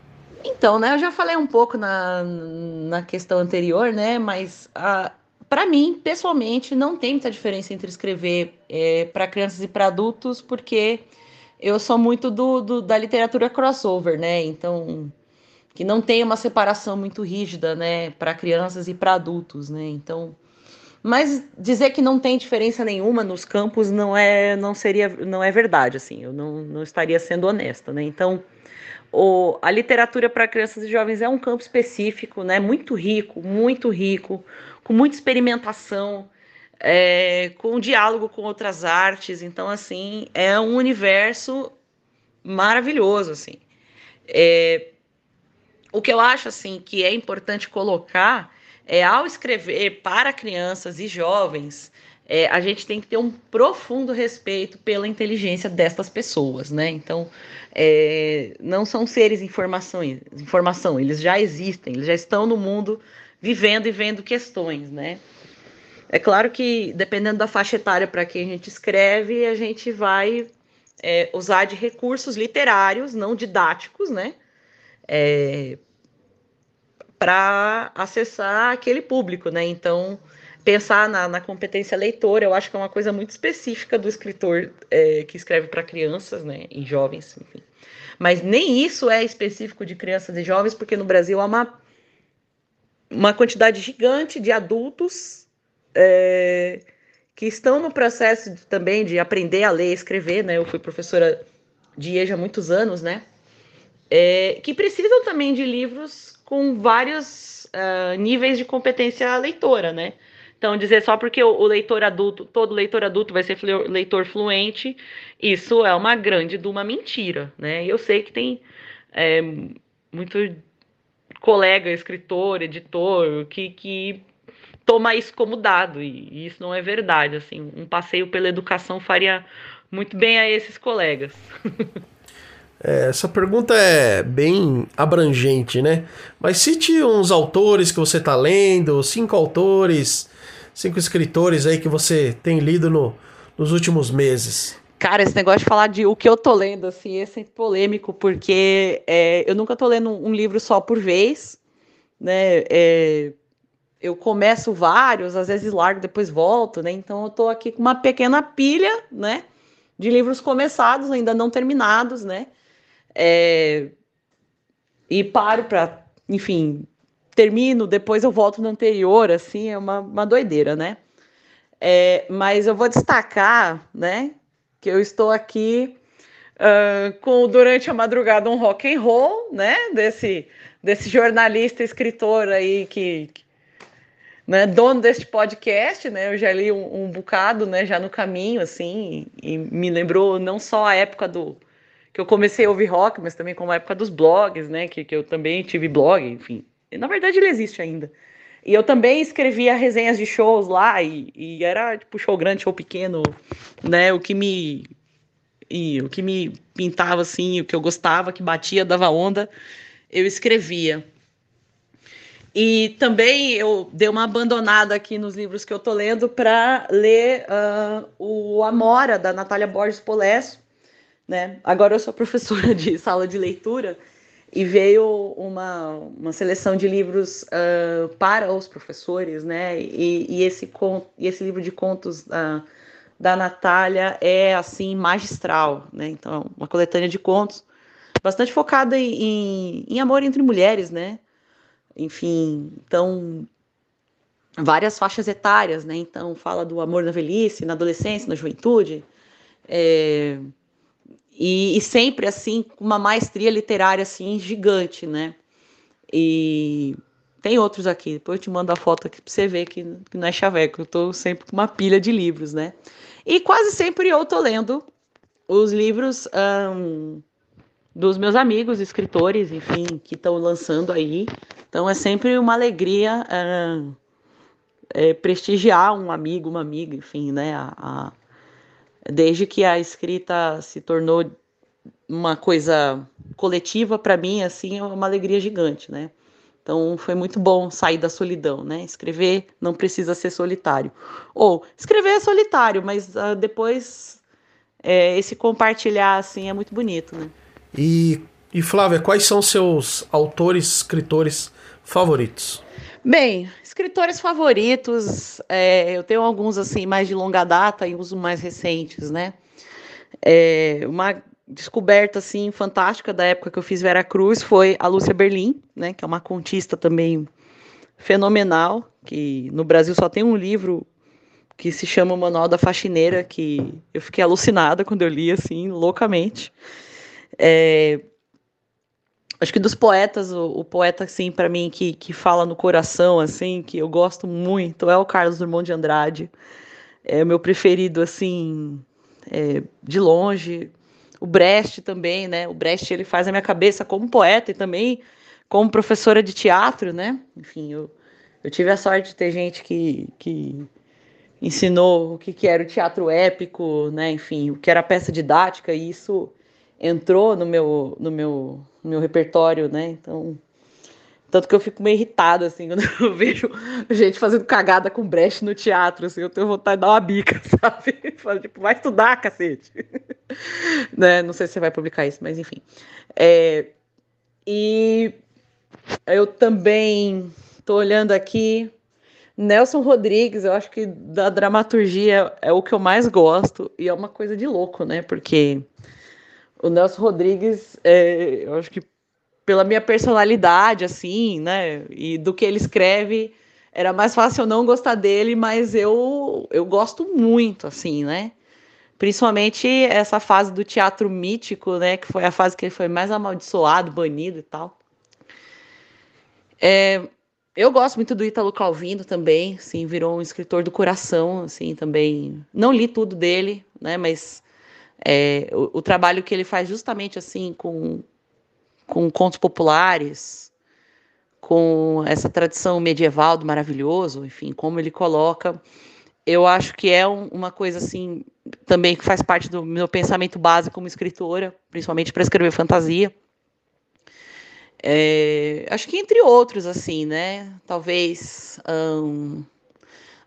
Então, né, eu já falei um pouco na, na questão anterior, né, mas uh, para mim, pessoalmente, não tem muita diferença entre escrever é, para crianças e para adultos, porque eu sou muito do, do, da literatura crossover, né, então que não tem uma separação muito rígida, né, para crianças e para adultos, né? Então, mas dizer que não tem diferença nenhuma nos campos não é não seria não é verdade, assim. Eu não, não estaria sendo honesta, né? Então, o, a literatura para crianças e jovens é um campo específico, né? Muito rico, muito rico, com muita experimentação, é, com diálogo com outras artes. Então, assim, é um universo maravilhoso, assim. É, o que eu acho assim que é importante colocar é ao escrever para crianças e jovens, é, a gente tem que ter um profundo respeito pela inteligência destas pessoas, né? Então, é, não são seres informação, informação, eles já existem, eles já estão no mundo vivendo e vendo questões, né? É claro que, dependendo da faixa etária para quem a gente escreve, a gente vai é, usar de recursos literários, não didáticos, né? É, para acessar aquele público, né? Então, pensar na, na, competência leitora, eu acho que é uma coisa muito específica do escritor é, que escreve para crianças, né? E jovens, enfim. Mas nem isso é específico de crianças e jovens, porque no Brasil há uma uma quantidade gigante de adultos é, que estão no processo de, também de aprender a ler e escrever, né? Eu fui professora de EJA há muitos anos, né? É, que precisam também de livros com vários uh, níveis de competência leitora, né? Então, dizer só porque o, o, leitor adulto, todo leitor adulto vai ser leitor fluente, isso é uma grande de uma mentira, né? Eu sei que tem é, muito colega, escritor, editor, que, que toma isso como dado, e, e isso não é verdade. Assim, um passeio pela educação faria muito bem a esses colegas. *laughs* É, essa pergunta é bem abrangente, né? Mas cite uns autores que você está lendo, cinco autores, cinco escritores aí que você tem lido no, nos últimos meses. Cara, esse negócio de falar de o que eu tô lendo, assim, é sempre polêmico, porque é, eu nunca tô lendo um livro só por vez, né? É, eu começo vários, às vezes largo, depois volto, né? Então eu tô aqui com uma pequena pilha, né? De livros começados, ainda não terminados, né? É, e paro para, enfim, termino, depois eu volto no anterior, assim, é uma, uma doideira, né? É, mas eu vou destacar, né, que eu estou aqui uh, com durante a madrugada um rock and roll, né, desse desse jornalista, escritor aí que, que né, dono deste podcast, né, eu já li um, um bocado, né, já no caminho, assim, e, e me lembrou não só a época do que eu comecei a ouvir rock, mas também como a época dos blogs, né? Que, que eu também tive blog, enfim. Na verdade, ele existe ainda. E eu também escrevia resenhas de shows lá, e, e era tipo show grande, show pequeno, né? O que me. E o que me pintava assim, o que eu gostava, que batia, dava onda, eu escrevia. E também eu dei uma abandonada aqui nos livros que eu tô lendo para ler uh, o Amora, da Natália Borges Polesso, né? Agora eu sou professora de *laughs* sala de leitura e veio uma, uma seleção de livros uh, para os professores, né? E, e, esse, e esse livro de contos uh, da Natália é assim magistral, né? Então, uma coletânea de contos bastante focada em, em amor entre mulheres, né? Enfim, então várias faixas etárias, né? Então fala do amor na velhice, na adolescência, na juventude. É, e, e, sempre assim uma maestria literária assim gigante, né? E tem outros aqui, depois eu te mando a foto aqui para você ver que, que não é chaveco, eu estou sempre com uma pilha de livros, né? E quase sempre eu tô lendo os livros um, dos meus amigos, escritores, enfim, que estão lançando aí. Então é sempre uma alegria um, é, prestigiar um amigo, uma amiga, enfim, né? A, a, desde que a escrita se tornou uma coisa coletiva para mim assim é uma alegria gigante, né? Então foi muito bom sair da solidão, né? Escrever não precisa ser solitário. Ou escrever é solitário, mas uh, depois é, esse compartilhar assim é muito bonito, né? E, e Flávia, quais são seus autores, escritores favoritos? Bem, escritores favoritos, é, eu tenho alguns assim mais de longa data e uns mais recentes, né? É, uma descoberta assim fantástica da época que eu fiz Vera Cruz foi a Lúcia Berlim, né? Que é uma contista também fenomenal, que no Brasil só tem um livro que se chama o Manual da Faxineira, que eu fiquei alucinada quando eu li assim loucamente. É, acho que dos poetas, o, o poeta, assim, para mim, que, que fala no coração, assim, que eu gosto muito, é o Carlos Drummond de Andrade. É o meu preferido, assim, é, de longe. O Brecht também, né? O Brecht, ele faz a minha cabeça como poeta e também como professora de teatro, né? Enfim, eu, eu tive a sorte de ter gente que, que ensinou o que, que era o teatro épico, né? Enfim, o que era peça didática, e isso entrou no meu, no meu, no meu repertório, né? Então, tanto que eu fico meio irritada, assim, *laughs* quando eu vejo gente fazendo cagada com breche no teatro, assim, eu tenho vontade de dar uma bica, *laughs* sabe? tipo, vai estudar, cacete. *laughs* né? Não sei se você vai publicar isso, mas enfim. É, e eu também tô olhando aqui. Nelson Rodrigues, eu acho que da dramaturgia é o que eu mais gosto, e é uma coisa de louco, né? Porque o Nelson Rodrigues, é, eu acho que pela minha personalidade, assim, né? E do que ele escreve, era mais fácil eu não gostar dele, mas eu, eu gosto muito, assim, né? Principalmente essa fase do teatro mítico, né? Que foi a fase que ele foi mais amaldiçoado, banido e tal. É, eu gosto muito do Ítalo Calvino também, assim, virou um escritor do coração, assim, também. Não li tudo dele, né? Mas é, o, o, trabalho que ele faz justamente assim com, com contos populares, com essa tradição medieval do maravilhoso, enfim, como ele coloca, eu acho que é um, uma coisa assim também que faz parte do meu pensamento básico como escritora, principalmente para escrever fantasia. É, acho que entre outros, assim, né? Talvez um,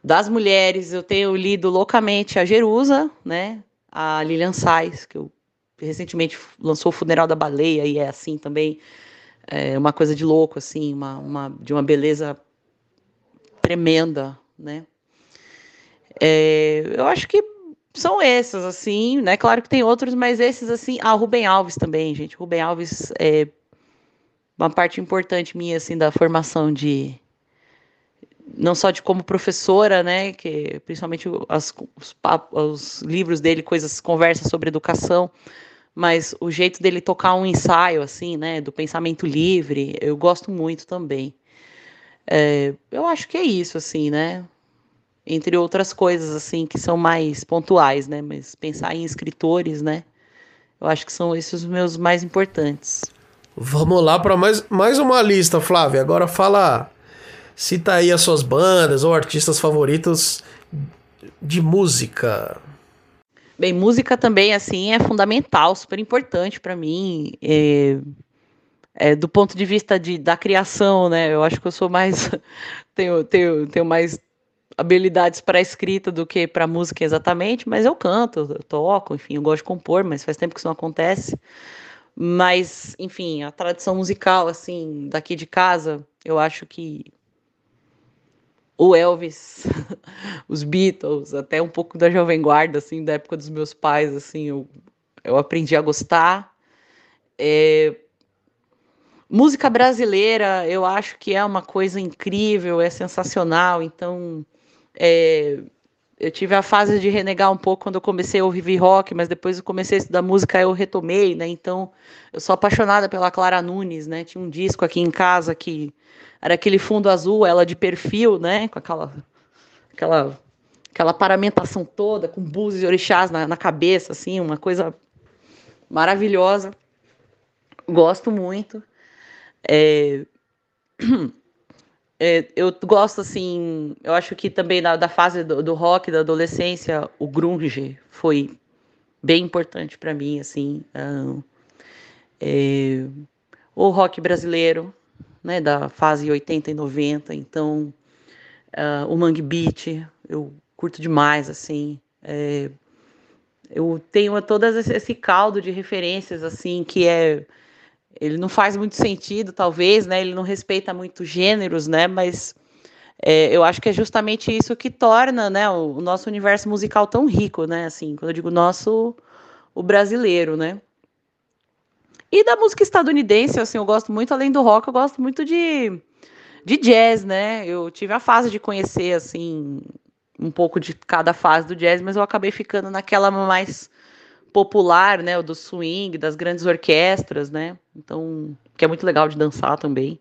das mulheres eu tenho lido loucamente a Jerusa, né? A Lilian Sais, que eu recentemente lançou o Funeral da Baleia e é assim também é uma coisa de louco, assim, uma, uma de uma beleza tremenda, né? É, eu acho que são esses, assim, né? Claro que tem outros, mas esses, assim. Ah, Rubem Alves também, gente. Rubem Alves é uma parte importante minha, assim, da formação de. Não só de como professora, né? Que principalmente as, os, os livros dele, coisas, conversas sobre educação, mas o jeito dele tocar um ensaio, assim, né? Do pensamento livre, eu gosto muito também. É, eu acho que é isso, assim, né? entre outras coisas assim que são mais pontuais, né? Mas pensar em escritores, né? Eu acho que são esses os meus mais importantes. Vamos lá para mais, mais uma lista, Flávia. Agora fala, cita aí as suas bandas ou artistas favoritos de música. Bem, música também assim é fundamental, super importante para mim. É, é, do ponto de vista de, da criação, né? Eu acho que eu sou mais *laughs* tenho, tenho, tenho mais habilidades para escrita do que para música exatamente, mas eu canto, eu toco, enfim, eu gosto de compor, mas faz tempo que isso não acontece. Mas, enfim, a tradição musical, assim, daqui de casa, eu acho que o Elvis, *laughs* os Beatles, até um pouco da Jovem Guarda, assim, da época dos meus pais, assim, eu, eu aprendi a gostar. É, música brasileira, eu acho que é uma coisa incrível, é sensacional, então é, eu tive a fase de renegar um pouco quando eu comecei a ouvir rock, mas depois eu comecei a estudar música, eu retomei, né? Então, eu sou apaixonada pela Clara Nunes, né? Tinha um disco aqui em casa que era aquele fundo azul, ela de perfil, né? Com aquela aquela aquela paramentação toda, com búzios e orixás na, na cabeça, assim, uma coisa maravilhosa. Gosto muito. É... *clears throat* É, eu gosto, assim, eu acho que também da, da fase do, do, rock, da adolescência, o grunge foi bem importante para mim, assim. Uh, é, o rock brasileiro, né, da fase 80 e 90, então, uh, o Mangue Beat, eu curto demais, assim. É, eu tenho todo esse caldo de referências, assim, que é ele não faz muito sentido, talvez, né? Ele não respeita muito gêneros, né? Mas é, eu acho que é justamente isso que torna, né, o, o, nosso universo musical tão rico, né? Assim, quando eu digo nosso, o brasileiro, né? E da música estadunidense, assim, eu gosto muito, além do rock, eu gosto muito de, de jazz, né? Eu tive a fase de conhecer, assim, um pouco de cada fase do jazz, mas eu acabei ficando naquela mais popular, né, o do swing, das grandes orquestras, né, então, que é muito legal de dançar também.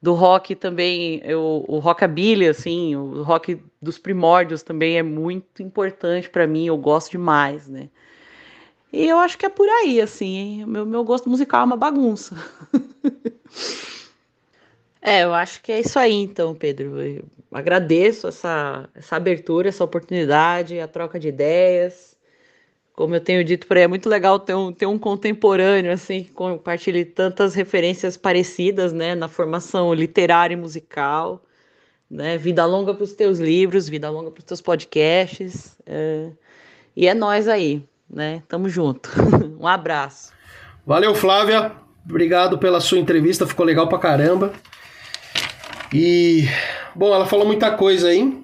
Do rock também, eu, o rockabilly, assim, o rock dos primórdios também é muito importante para mim, eu gosto demais, né. E eu acho que é por aí, assim, meu, meu gosto musical é uma bagunça. *laughs* é, eu acho que é isso aí, então, Pedro. Eu agradeço essa, essa abertura, essa oportunidade, a troca de ideias. Como eu tenho dito por aí, é muito legal ter um, ter um contemporâneo, assim, que compartilhe tantas referências parecidas, né, na formação literária e musical, né, vida longa para os teus livros, vida longa para os teus podcasts, é, e é nós aí, né, tamo junto. *laughs* um abraço. Valeu, Flávia, obrigado pela sua entrevista, ficou legal pra caramba. E, bom, ela falou muita coisa aí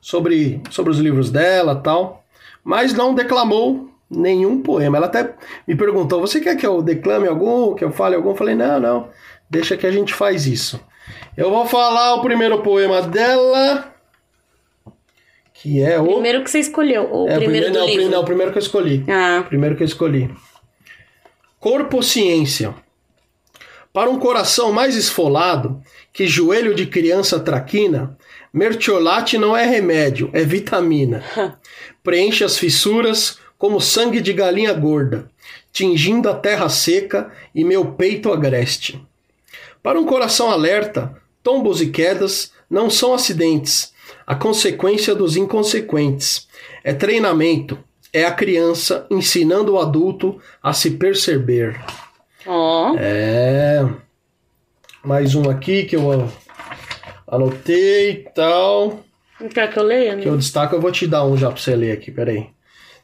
sobre, sobre os livros dela tal mas não declamou nenhum poema. Ela até me perguntou: você quer que eu declame algum, que eu fale algum? Eu falei: não, não, deixa que a gente faz isso. Eu vou falar o primeiro poema dela, que é o. Primeiro que você escolheu, ou é, o primeiro, do não, o livro? não, o primeiro que eu escolhi. Ah, Primeiro que eu escolhi. Corpo ciência. Para um coração mais esfolado que joelho de criança traquina, mertiolate não é remédio, é vitamina. *laughs* Preenche as fissuras como sangue de galinha gorda, tingindo a terra seca e meu peito agreste. Para um coração alerta, tombos e quedas não são acidentes, a consequência dos inconsequentes. É treinamento, é a criança ensinando o adulto a se perceber. ó. É. Mais um aqui que eu anotei e tal. Não quer que eu leia? Que eu destaco, eu vou te dar um já pra você ler aqui, peraí.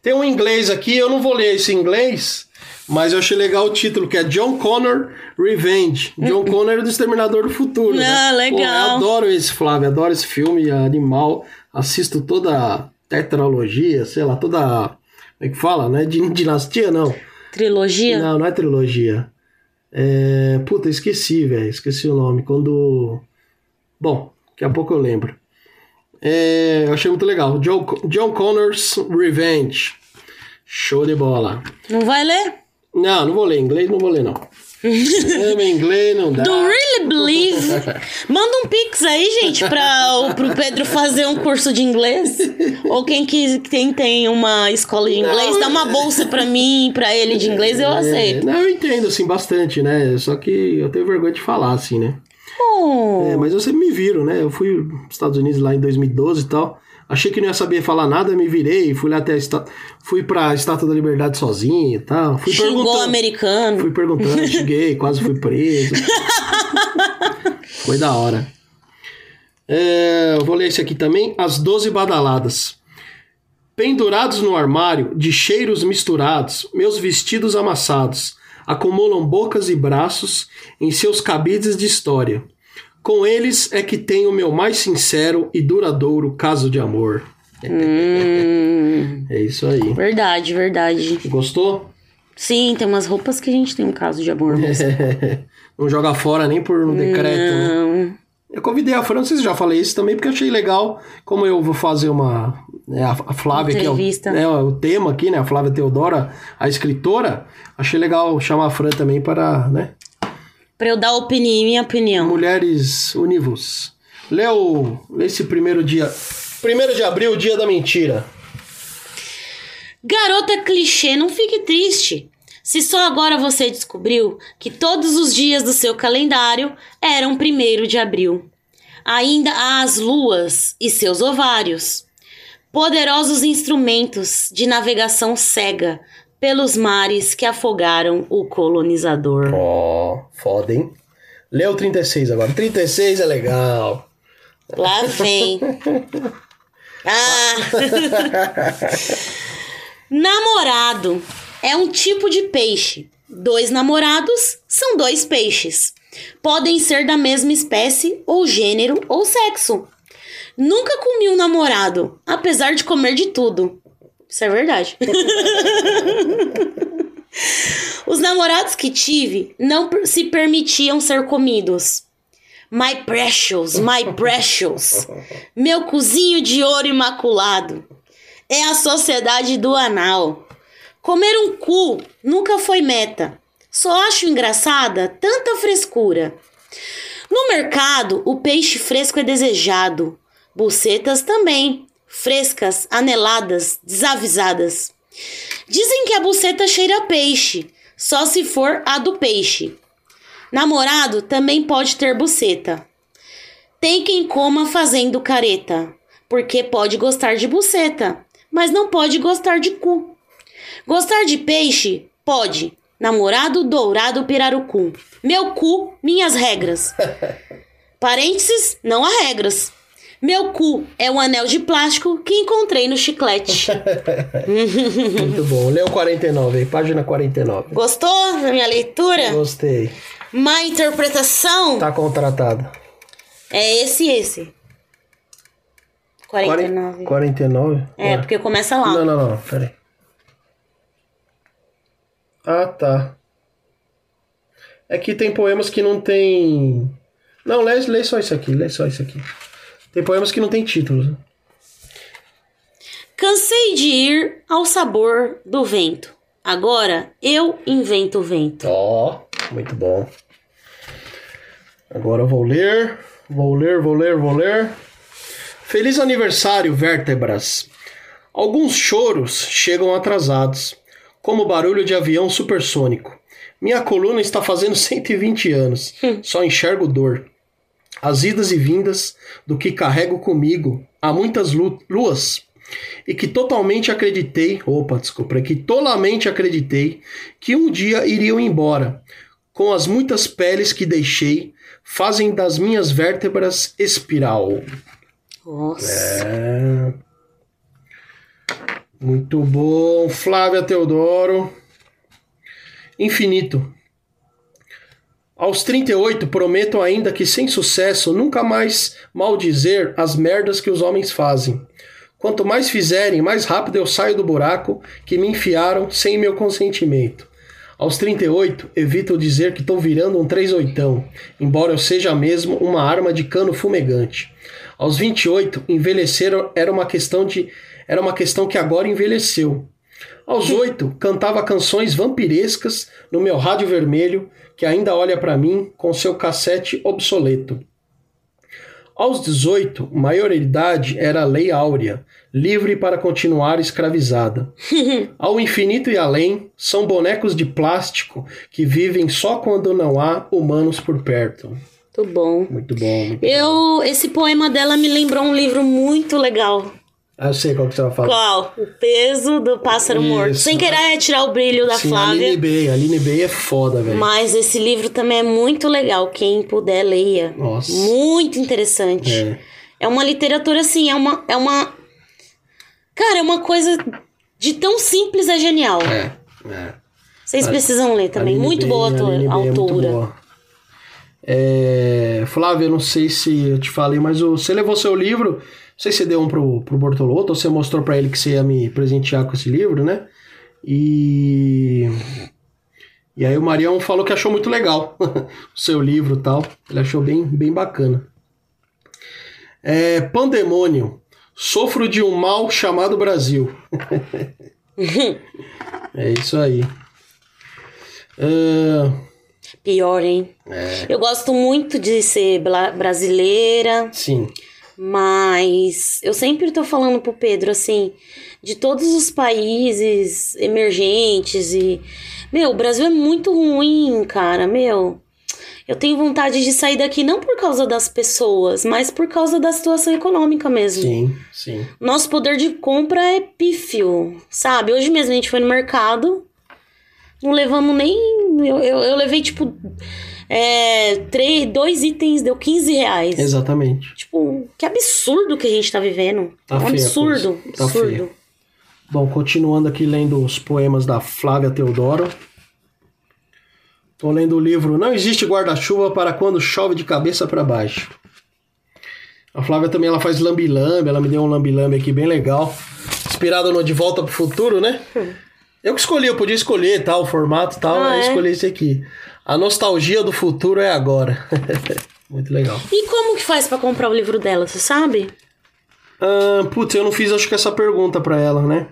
Tem um inglês aqui, eu não vou ler esse inglês, mas eu achei legal o título, que é John Connor Revenge. John *laughs* Connor é do Exterminador do Futuro. né? Ah, legal. Pô, eu adoro esse, Flávio, adoro esse filme, animal. Assisto toda a tetralogia, sei lá, toda. a- Como é que fala? Não é dinastia, não. Trilogia? Não, não é trilogia. É... Puta, esqueci, velho. Esqueci o nome. Quando. Bom, daqui a pouco eu lembro. É... Eu achei muito legal. John, John Connor's Revenge. Show de bola. Não vai ler? Não, não vou ler inglês, não vou ler, não. É, meu inglês não dá. Do really believe? Manda um pix aí, gente, para o pro Pedro fazer um curso de inglês. Ou quem, que, quem tem uma escola de inglês, Não, dá uma bolsa pra mim, pra ele de inglês, eu É, aceito. não, eu entendo, assim, bastante, né? Só que eu tenho vergonha de falar, assim, né? Oh, É, mas eu sempre me viro, né? Eu fui nos Estados Unidos lá em 2012 e tal. Achei que não ia saber falar nada, me virei, fui lá até a esta... fui pra Estátua da Liberdade sozinho e tal. Fui xingou perguntando. americano. Fui perguntando, *laughs* xinguei, quase fui preso. *laughs* Foi da hora. É, eu vou ler esse aqui também. As Doze Badaladas. Pendurados no armário, de cheiros misturados, meus vestidos amassados acumulam bocas e braços em seus cabides de história. Com eles é que tenho meu mais sincero e duradouro caso de amor. Hum, *laughs* É isso aí. verdade, verdade. Gostou? Sim, tem umas roupas que a gente tem um caso de amor. Mas... *laughs* Não joga fora nem por um decreto, né? Eu convidei a Fran, não sei se já falei isso também, porque achei legal, como eu vou fazer uma. né, a Flávia, que é o, Entrevista. é o tema aqui, né? A Flávia Teodora, a escritora, achei legal chamar a Fran também para, né? Pra eu dar opini minha opinião. Mulheres univos. Leu esse primeiro dia. Primeiro de abril, dia da mentira. Garota clichê, não fique triste. Se só agora você descobriu que todos os dias do seu calendário eram 1 de abril. Ainda há as luas e seus ovários. Poderosos instrumentos de navegação cega pelos mares que afogaram o colonizador. Ó, foda, hein? Leu 36 agora. 36 é legal. Lá vem. *laughs* Ah! *laughs* Namorado é um tipo de peixe. Dois namorados são dois peixes. Podem ser da mesma espécie, ou gênero, ou sexo. Nunca comi um namorado, apesar de comer de tudo. Isso é verdade. *laughs* Os namorados que tive não se permitiam ser comidos. My precious, my precious. Meu cozinho de ouro imaculado. É a sociedade do anal. Comer um cu nunca foi meta. Só acho engraçada tanta frescura. No mercado, o peixe fresco é desejado. Bucetas também. Frescas, aneladas, desavisadas. Dizem que a buceta cheira a peixe, só se for a do peixe. Namorado também pode ter buceta. Tem quem coma fazendo careta, porque pode gostar de buceta, mas não pode gostar de cu. Gostar de peixe? Pode. Namorado dourado pirarucu. Meu cu, minhas regras. *laughs* Parênteses, não há regras. Meu cu é um anel de plástico que encontrei no chiclete. *laughs* Muito bom. Leu 49 aí, página 49. Gostou da minha leitura? Gostei. Má interpretação? Tá contratado. É esse e esse. 49. 49? É, porque começa lá. Não, não, não, peraí. Ah, tá. É que tem poemas que não tem. Não, lê, lê só isso aqui, lê só isso aqui. Tem poemas que não tem títulos. né? Cansei de ir ao sabor do vento. Agora eu invento o vento. Ó, muito bom. Agora eu vou ler, vou ler, vou ler, vou ler. Feliz aniversário, vértebras. Alguns choros chegam atrasados, como barulho de avião supersônico. Minha coluna está fazendo 120 anos, *laughs* só enxergo dor. As idas e vindas do que carrego comigo há muitas lu- luas e que totalmente acreditei, opa, desculpa, que tolamente acreditei que um dia iriam embora, com as muitas peles que deixei, fazem das minhas vértebras espiral. Nossa. É. Muito bom, Flávia Teodoro. Infinito. Aos 38, prometo ainda que sem sucesso nunca mais maldizer as merdas que os homens fazem. Quanto mais fizerem, mais rápido eu saio do buraco que me enfiaram sem meu consentimento. Aos 38, evito dizer que estou virando um 38, embora eu seja mesmo uma arma de cano fumegante. Aos 28, envelhecer era uma questão de era uma questão que agora envelheceu. Aos 8, cantava canções vampirescas no meu rádio vermelho, que ainda olha para mim com seu cassete obsoleto. Aos 18, maioridade era a lei áurea, livre para continuar escravizada. *laughs* Ao infinito e além, são bonecos de plástico que vivem só quando não há humanos por perto. Muito bom. Muito bom. Muito bom. Eu, esse poema dela me lembrou um livro muito legal. Ah, eu sei qual que você vai falar. Qual? O peso do pássaro Isso. morto. Sem querer tirar o brilho da Sim, Flávia. Aline Bey. Aline Bey é foda, velho. Mas esse livro também é muito legal. Quem puder, leia. Nossa. Muito interessante. É. É uma literatura, assim, é uma. É uma... Cara, é uma coisa de tão simples é genial. É, é. Vocês precisam ler também. Aline muito Bey, boa Aline Bey é muito autora. É, Flávia, eu não sei se eu te falei, mas você levou seu livro, não sei se você deu um pro, pro Bortolotto ou você mostrou pra ele que você ia me presentear com esse livro, né? E. E aí o Marião falou que achou muito legal *laughs* o seu livro e tal. Ele achou bem, bem bacana. É, Pandemônio. Sofro de um mal chamado Brasil. *laughs* *laughs* é isso aí. Ah, Pior, hein? É. Eu gosto muito de ser brasileira, sim. mas eu sempre tô falando pro Pedro, assim, de todos os países emergentes e. Meu, o Brasil é muito ruim, cara, meu. Eu tenho vontade de sair daqui não por causa das pessoas, mas por causa da situação econômica mesmo. Sim, sim. Nosso poder de compra é pífio, sabe? Hoje mesmo a gente foi no mercado, não levamos nem. Eu, eu, eu levei, tipo, é, três, dois itens, deu 15 reais. Exatamente. Tipo, que absurdo que a gente tá vivendo. Tá um feia a absurdo. Tá absurdo. feia. Bom, continuando aqui lendo os poemas da Flávia Teodoro. Tô lendo o livro Não Existe Guarda-Chuva para Quando Chove de Cabeça para Baixo. A Flávia também ela faz lambi-lambi, ela me deu um lambi-lambi aqui bem legal. Inspirado no De Volta pro Futuro, né? Eu que escolhi, eu podia escolher tal, o formato tal, Ah, aí eu é? escolhi esse aqui. A nostalgia do futuro é agora. *laughs* Muito legal. E como que faz pra comprar o livro dela, você sabe? Ah, putz, eu não fiz acho que essa pergunta pra ela, né?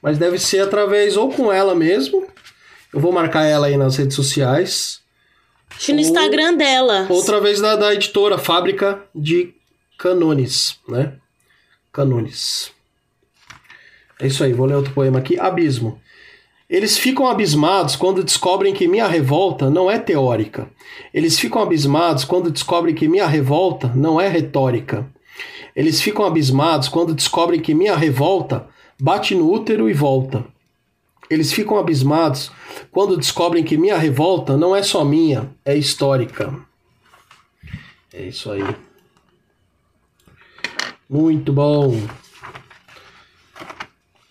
Mas deve ser através ou com ela mesmo. Eu vou marcar ela aí nas redes sociais. Acho que no Ou- Instagram dela. Ou através da, da editora Fábrica de Canones, né? Canones. É isso aí, vou ler outro poema aqui. Abismo. Eles ficam abismados quando descobrem que minha revolta não é teórica. Eles ficam abismados quando descobrem que minha revolta não é retórica. Eles ficam abismados quando descobrem que minha revolta bate no útero e volta. Eles ficam abismados quando descobrem que minha revolta não é só minha, é histórica. É isso aí. Muito bom.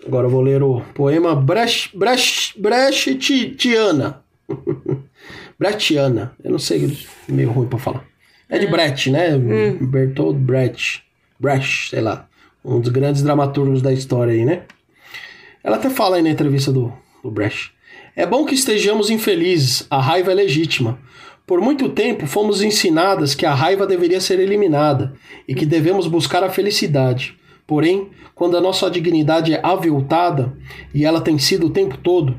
Agora eu vou ler o poema Brecht, Brecht, Brechtiana. *laughs* Brechtiana. Eu não sei, é meio ruim pra falar. É de Brecht, né? Bertold Brecht. Brecht, sei lá. Um dos grandes dramaturgos da história aí, né? Ela até fala aí na entrevista do, do Brecht. É bom que estejamos infelizes, a raiva é legítima. Por muito tempo fomos ensinadas que a raiva deveria ser eliminada e que devemos buscar a felicidade. Porém, quando a nossa dignidade é aviltada, e ela tem sido o tempo todo,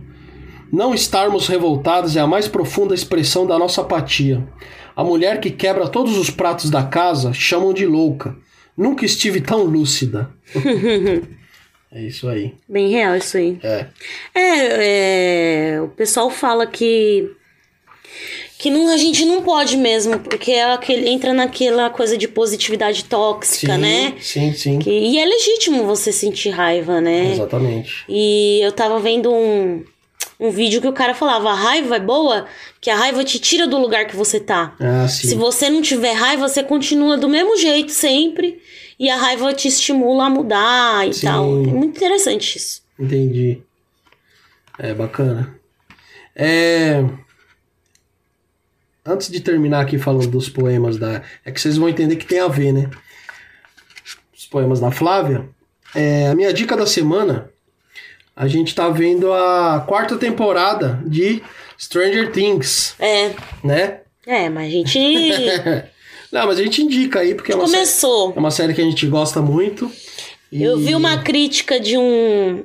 não estarmos revoltados é a mais profunda expressão da nossa apatia. A mulher que quebra todos os pratos da casa chamam de louca. Nunca estive tão lúcida. *laughs* é isso aí. Bem real isso aí. É. É, é, o pessoal fala que que não, a gente não pode mesmo, porque é aquele, entra naquela coisa de positividade tóxica, sim, né? Sim, sim. Que, e é legítimo você sentir raiva, né? Exatamente. E eu tava vendo um, um vídeo que o cara falava: a raiva é boa, que a raiva te tira do lugar que você tá. Ah, sim. Se você não tiver raiva, você continua do mesmo jeito sempre. E a raiva te estimula a mudar e Sim. tal. É muito interessante isso. Entendi. É bacana. É. Antes de terminar aqui falando dos poemas da. É que vocês vão entender que tem a ver, né? Os poemas da Flávia. É, a minha dica da semana. A gente tá vendo a quarta temporada de Stranger Things, É, né? é, mas a gente *laughs* Não, mas a gente indica aí, porque é uma, série, começou. é uma série que a gente gosta muito. E- Eu vi uma crítica de um.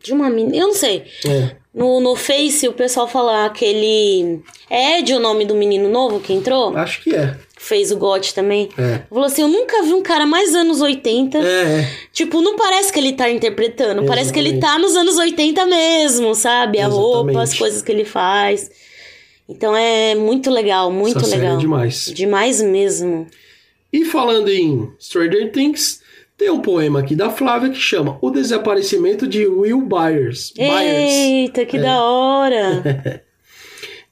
De uma menina. Eu não sei. É, No, no Face, o pessoal fala aquele. É Ed o nome do menino novo que entrou? acho que é. Fez o GOT também. É. Falou assim: eu nunca vi um cara mais anos 80. É, é. Tipo, não parece que ele tá interpretando, parece que ele tá nos anos 80 mesmo, sabe? A roupa, as Exatamente. coisas que ele faz. Então é muito legal, muito Essa série é legal. demais. Demais mesmo. E falando em Stranger Things, tem um poema aqui da Flávia que chama O Desaparecimento de Will Byers. Byers. Eita, que da hora! *laughs*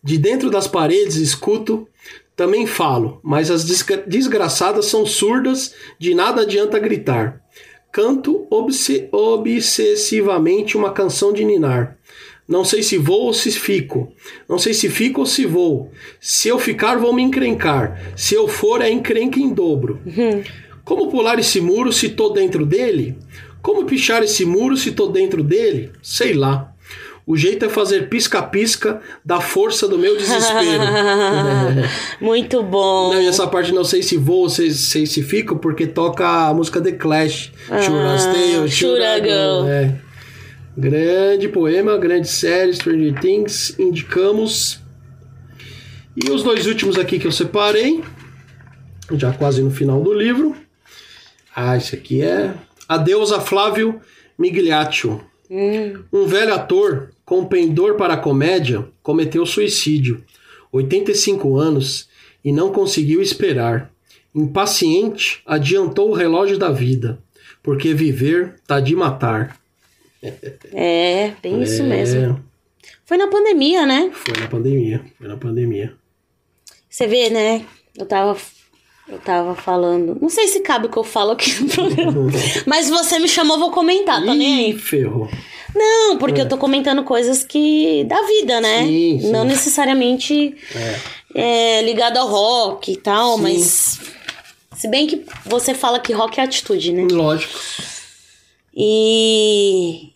De dentro das paredes escuto, também falo, mas as desgra- desgraçadas são surdas, de nada adianta gritar. Canto obse- obsessivamente uma canção de ninar. Não sei se vou ou se fico. Não sei se fico ou se vou. Se eu ficar, vou me encrencar. Se eu for, é encrenca em dobro. Como pular esse muro se tô dentro dele? Como pichar esse muro se tô dentro dele? Sei lá. O jeito é fazer pisca-pisca da força do meu desespero. *laughs* muito bom. Não, e essa parte não sei se vou ou sei, sei se fico, porque toca a música The Clash. I go? É. Grande poema, grande série, Stranger Things, indicamos. E os dois últimos aqui que eu separei, já quase no final do livro. Ah, esse aqui é Adeus a Flávio Migliaccio. Um velho ator com pendor para a comédia cometeu suicídio, 85 anos, e não conseguiu esperar. Impaciente, adiantou o relógio da vida, porque viver tá de matar. *laughs* É, bem isso É, mesmo. Foi na pandemia, né? Foi na pandemia, foi na pandemia. Você vê, né? Eu tava. Eu tava falando. Não sei se cabe o que eu falo aqui no programa. *laughs* Mas você me chamou, vou comentar, tá nem aí. Ih, ferrou. Não, porque eu tô comentando coisas que. da vida, né? Sim, sim. Não necessariamente é, ligado ao rock e tal, Sim. mas. Se bem que você fala que rock é atitude, né? Lógico. E.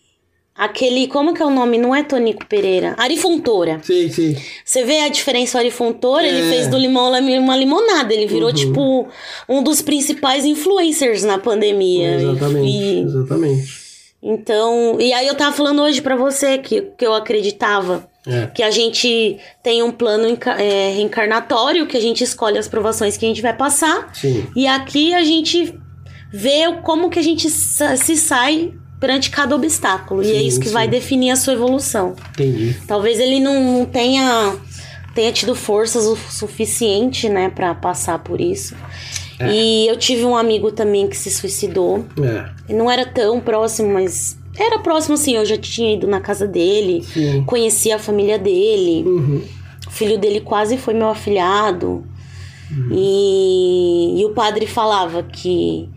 Aquele. Como que é o nome? Não é Tonico Pereira. Ari Fontoura. Sim, sim. Você vê a diferença, o Ari Fontoura, ele É. fez do limão uma limonada. Ele virou, Uhum. tipo, um dos principais influencers na pandemia. Exatamente, E- exatamente. então, e aí eu tava falando hoje pra você que, que eu acreditava É. que a gente tem um plano é, reencarnatório, que a gente escolhe as provações que a gente vai passar. Sim. E aqui a gente vê como que a gente se sai perante cada obstáculo. e é Sim, isso que sim. vai definir a sua evolução. Entendi. Talvez ele não tenha, tenha tido forças o suficiente, né, pra passar por isso. É. E eu tive um amigo também que se suicidou. É. Não era tão próximo, mas era próximo assim. Eu já tinha ido na casa dele, Sim. conhecia a família dele. Uhum. O filho dele quase foi meu afilhado. Uhum. E, e o padre falava que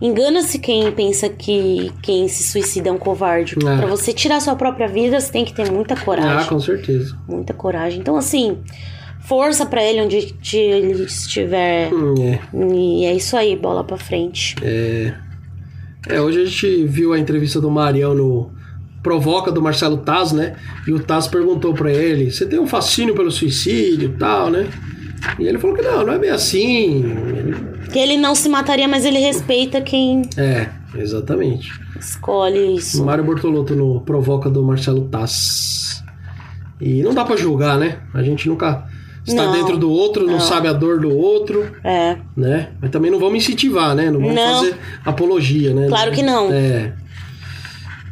engana-se quem pensa que quem se suicida é um covarde. É. Pra você tirar sua própria vida, você tem que ter muita Ah, coragem. com certeza. Muita coragem. Então, assim, força pra ele onde ele estiver. Hum, é. E é isso aí, bola pra frente. É, hoje a gente viu a entrevista do Marião no, provoca do Marcelo Taz, né? E o Taz perguntou pra ele: "Você tem um fascínio pelo suicídio, e tal, né?" E ele falou que não, não é bem assim. Ele- Que ele não se mataria, mas ele respeita quem É, exatamente. escolhe isso. Mário Bortolotto no provoca do Marcelo Taz. E não dá pra julgar, né? A gente nunca está Não, dentro do outro, não, não. sabe a dor do outro, É. né? Mas também não vamos incentivar, né? Não vamos Não. fazer apologia, né? Claro que não. É.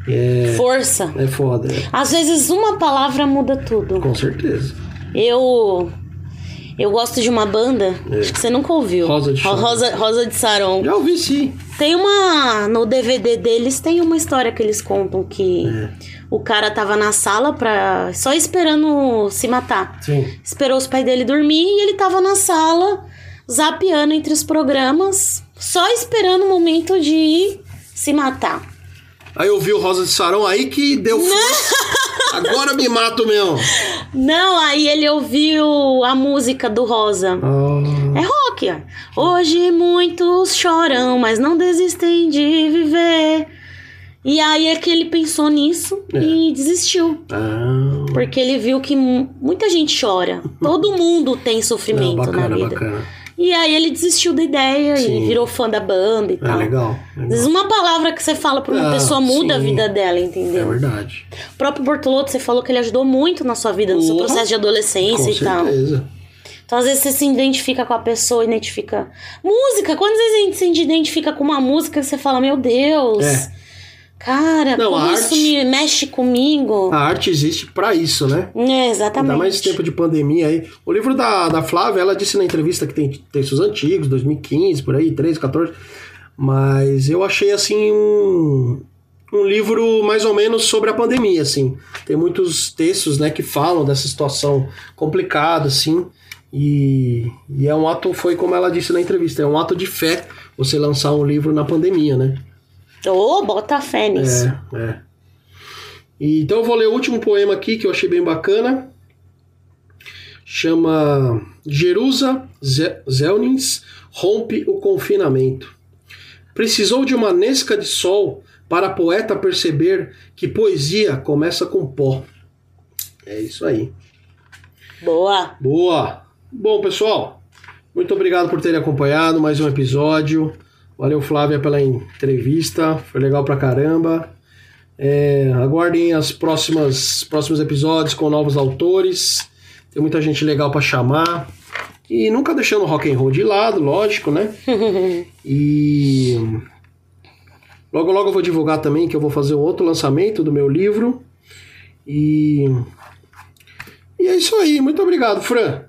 É, Força. é foda, é. Às vezes uma palavra muda tudo. com certeza. Eu. Eu gosto de uma banda, acho que você nunca ouviu. É. Rosa de Saron. Rosa, Rosa de Saron. Já ouvi sim. Tem uma. No DVD deles tem uma história que eles contam que É. o cara tava na sala pra. só esperando se matar. Sim. Esperou os pais dele dormir e ele tava na sala, zapeando entre os programas, só esperando o momento de se matar. Aí eu vi o Rosa de Sarão aí que deu. Agora me mato mesmo. Não, aí ele ouviu a música do Rosa. Ah, É rock. ó. Hoje muitos choram, mas não desistem de viver. E aí é que ele pensou nisso É. e desistiu. ah. Porque ele viu que mu- muita gente chora. *laughs* Todo mundo tem Não, sofrimento bacana, na vida. bacana. E aí ele desistiu da ideia Sim. e virou fã da banda e É tal. legal. Às legal. vezes uma palavra que você fala pra uma Ah, pessoa muda a sim. vida dela, É entendeu? verdade. o próprio Bortolotto, você falou que ele ajudou muito na sua vida, no seu processo de adolescência Com e tal. certeza. Então, às vezes, você se identifica com a pessoa, identifica. Música! Quantas vezes a gente se identifica com uma música que você fala, meu Deus! É. Cara, Não, como isso arte- me mexe comigo? A arte existe pra isso, né? É, exatamente. Ainda mais tempo de pandemia aí. O livro da, da Flávia, ela disse na entrevista que tem textos antigos, 2015, por aí, 13, 14. Mas eu achei, assim, um, um livro mais ou menos sobre a pandemia, assim. Tem muitos textos, né, que falam dessa situação complicada, assim. E, e é um ato, foi como ela disse na entrevista, é um ato de fé você lançar um livro na pandemia, né? Ô, bota fé nisso. É, é. Então eu vou ler o último poema aqui que eu achei bem bacana. Chama Jerusa Ze- Zelnins rompe o confinamento. Precisou de uma nesca de sol para a poeta perceber que poesia começa com pó. É isso aí. Boa. Boa! Bom, pessoal, muito obrigado por terem acompanhado mais um episódio. Valeu, Flávia, pela entrevista. Foi legal pra caramba. É, aguardem as próximas próximos episódios com novos autores. Tem muita gente legal pra chamar. E nunca deixando o rock and roll de lado, lógico, né? *laughs* E logo logo eu vou divulgar também que eu vou fazer um outro lançamento do meu livro. E e é isso aí. Muito obrigado, Fran.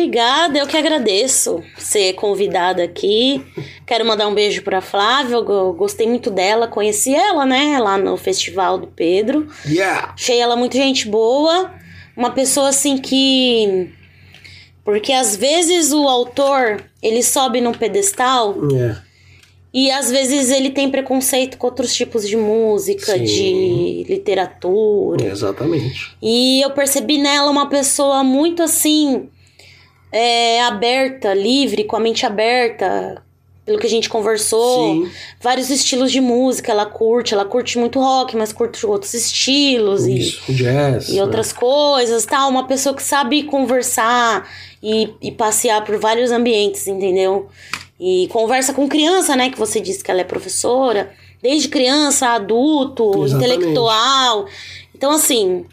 Obrigada, eu que agradeço ser convidada aqui. Quero mandar um beijo pra Flávia, eu go- gostei muito dela, conheci ela, né, lá no Festival do Pedro. Yeah! Achei ela muito gente boa, uma pessoa assim que. Porque às vezes o autor ele sobe num pedestal É. e às vezes ele tem preconceito com outros tipos de música, Sim. de literatura. Exatamente. E eu percebi nela uma pessoa muito assim, é, aberta, livre, com a mente aberta, pelo que a gente conversou. Sim. Vários estilos de música ela curte. Ela curte muito rock, mas curte outros estilos e, Isso. Jazz. e outras coisas, tal. Uma pessoa que sabe conversar e, e passear por vários ambientes, entendeu? E conversa com criança, né? Que você disse que ela é professora. Desde criança, adulto, Exatamente. intelectual. Então, assim,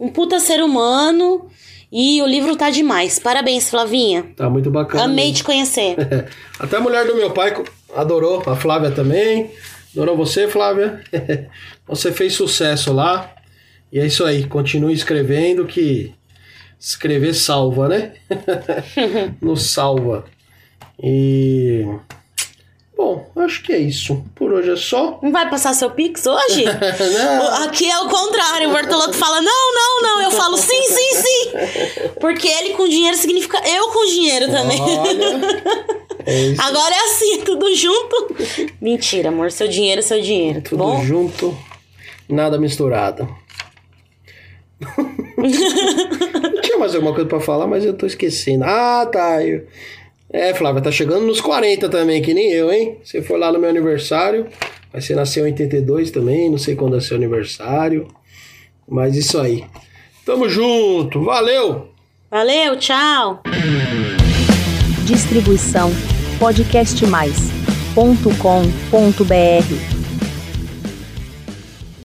um puta ser humano. E o livro tá demais. Parabéns, Flavinha. Tá muito bacana. Amei mesmo. te conhecer. *laughs* Até a mulher do meu pai adorou, a Flávia também. Adorou você, Flávia. *laughs* Você fez sucesso lá. E é isso aí, continue escrevendo que escrever salva, né? *laughs* Nos salva. E bom, acho que é isso. Por hoje é só. Não vai passar seu Pix hoje? *laughs* Aqui é o contrário. O Bertolotto fala: não, não, não. Eu falo sim, sim, sim. Porque ele com dinheiro significa eu com dinheiro também. Olha, é. Agora é assim, tudo junto. Mentira, amor. Seu dinheiro é seu dinheiro, tá Tudo bom? junto, nada misturado. *laughs* Tinha mais alguma coisa pra falar, mas eu tô esquecendo. Ah, tá. eu- É, Flávia, tá chegando nos 40 também, que nem eu, hein? Você foi lá no meu aniversário, Mas você nasceu em 82 também, não sei quando é seu aniversário. Mas isso aí. Tamo junto, valeu! Valeu, tchau! Distribuição podcastmais.com.br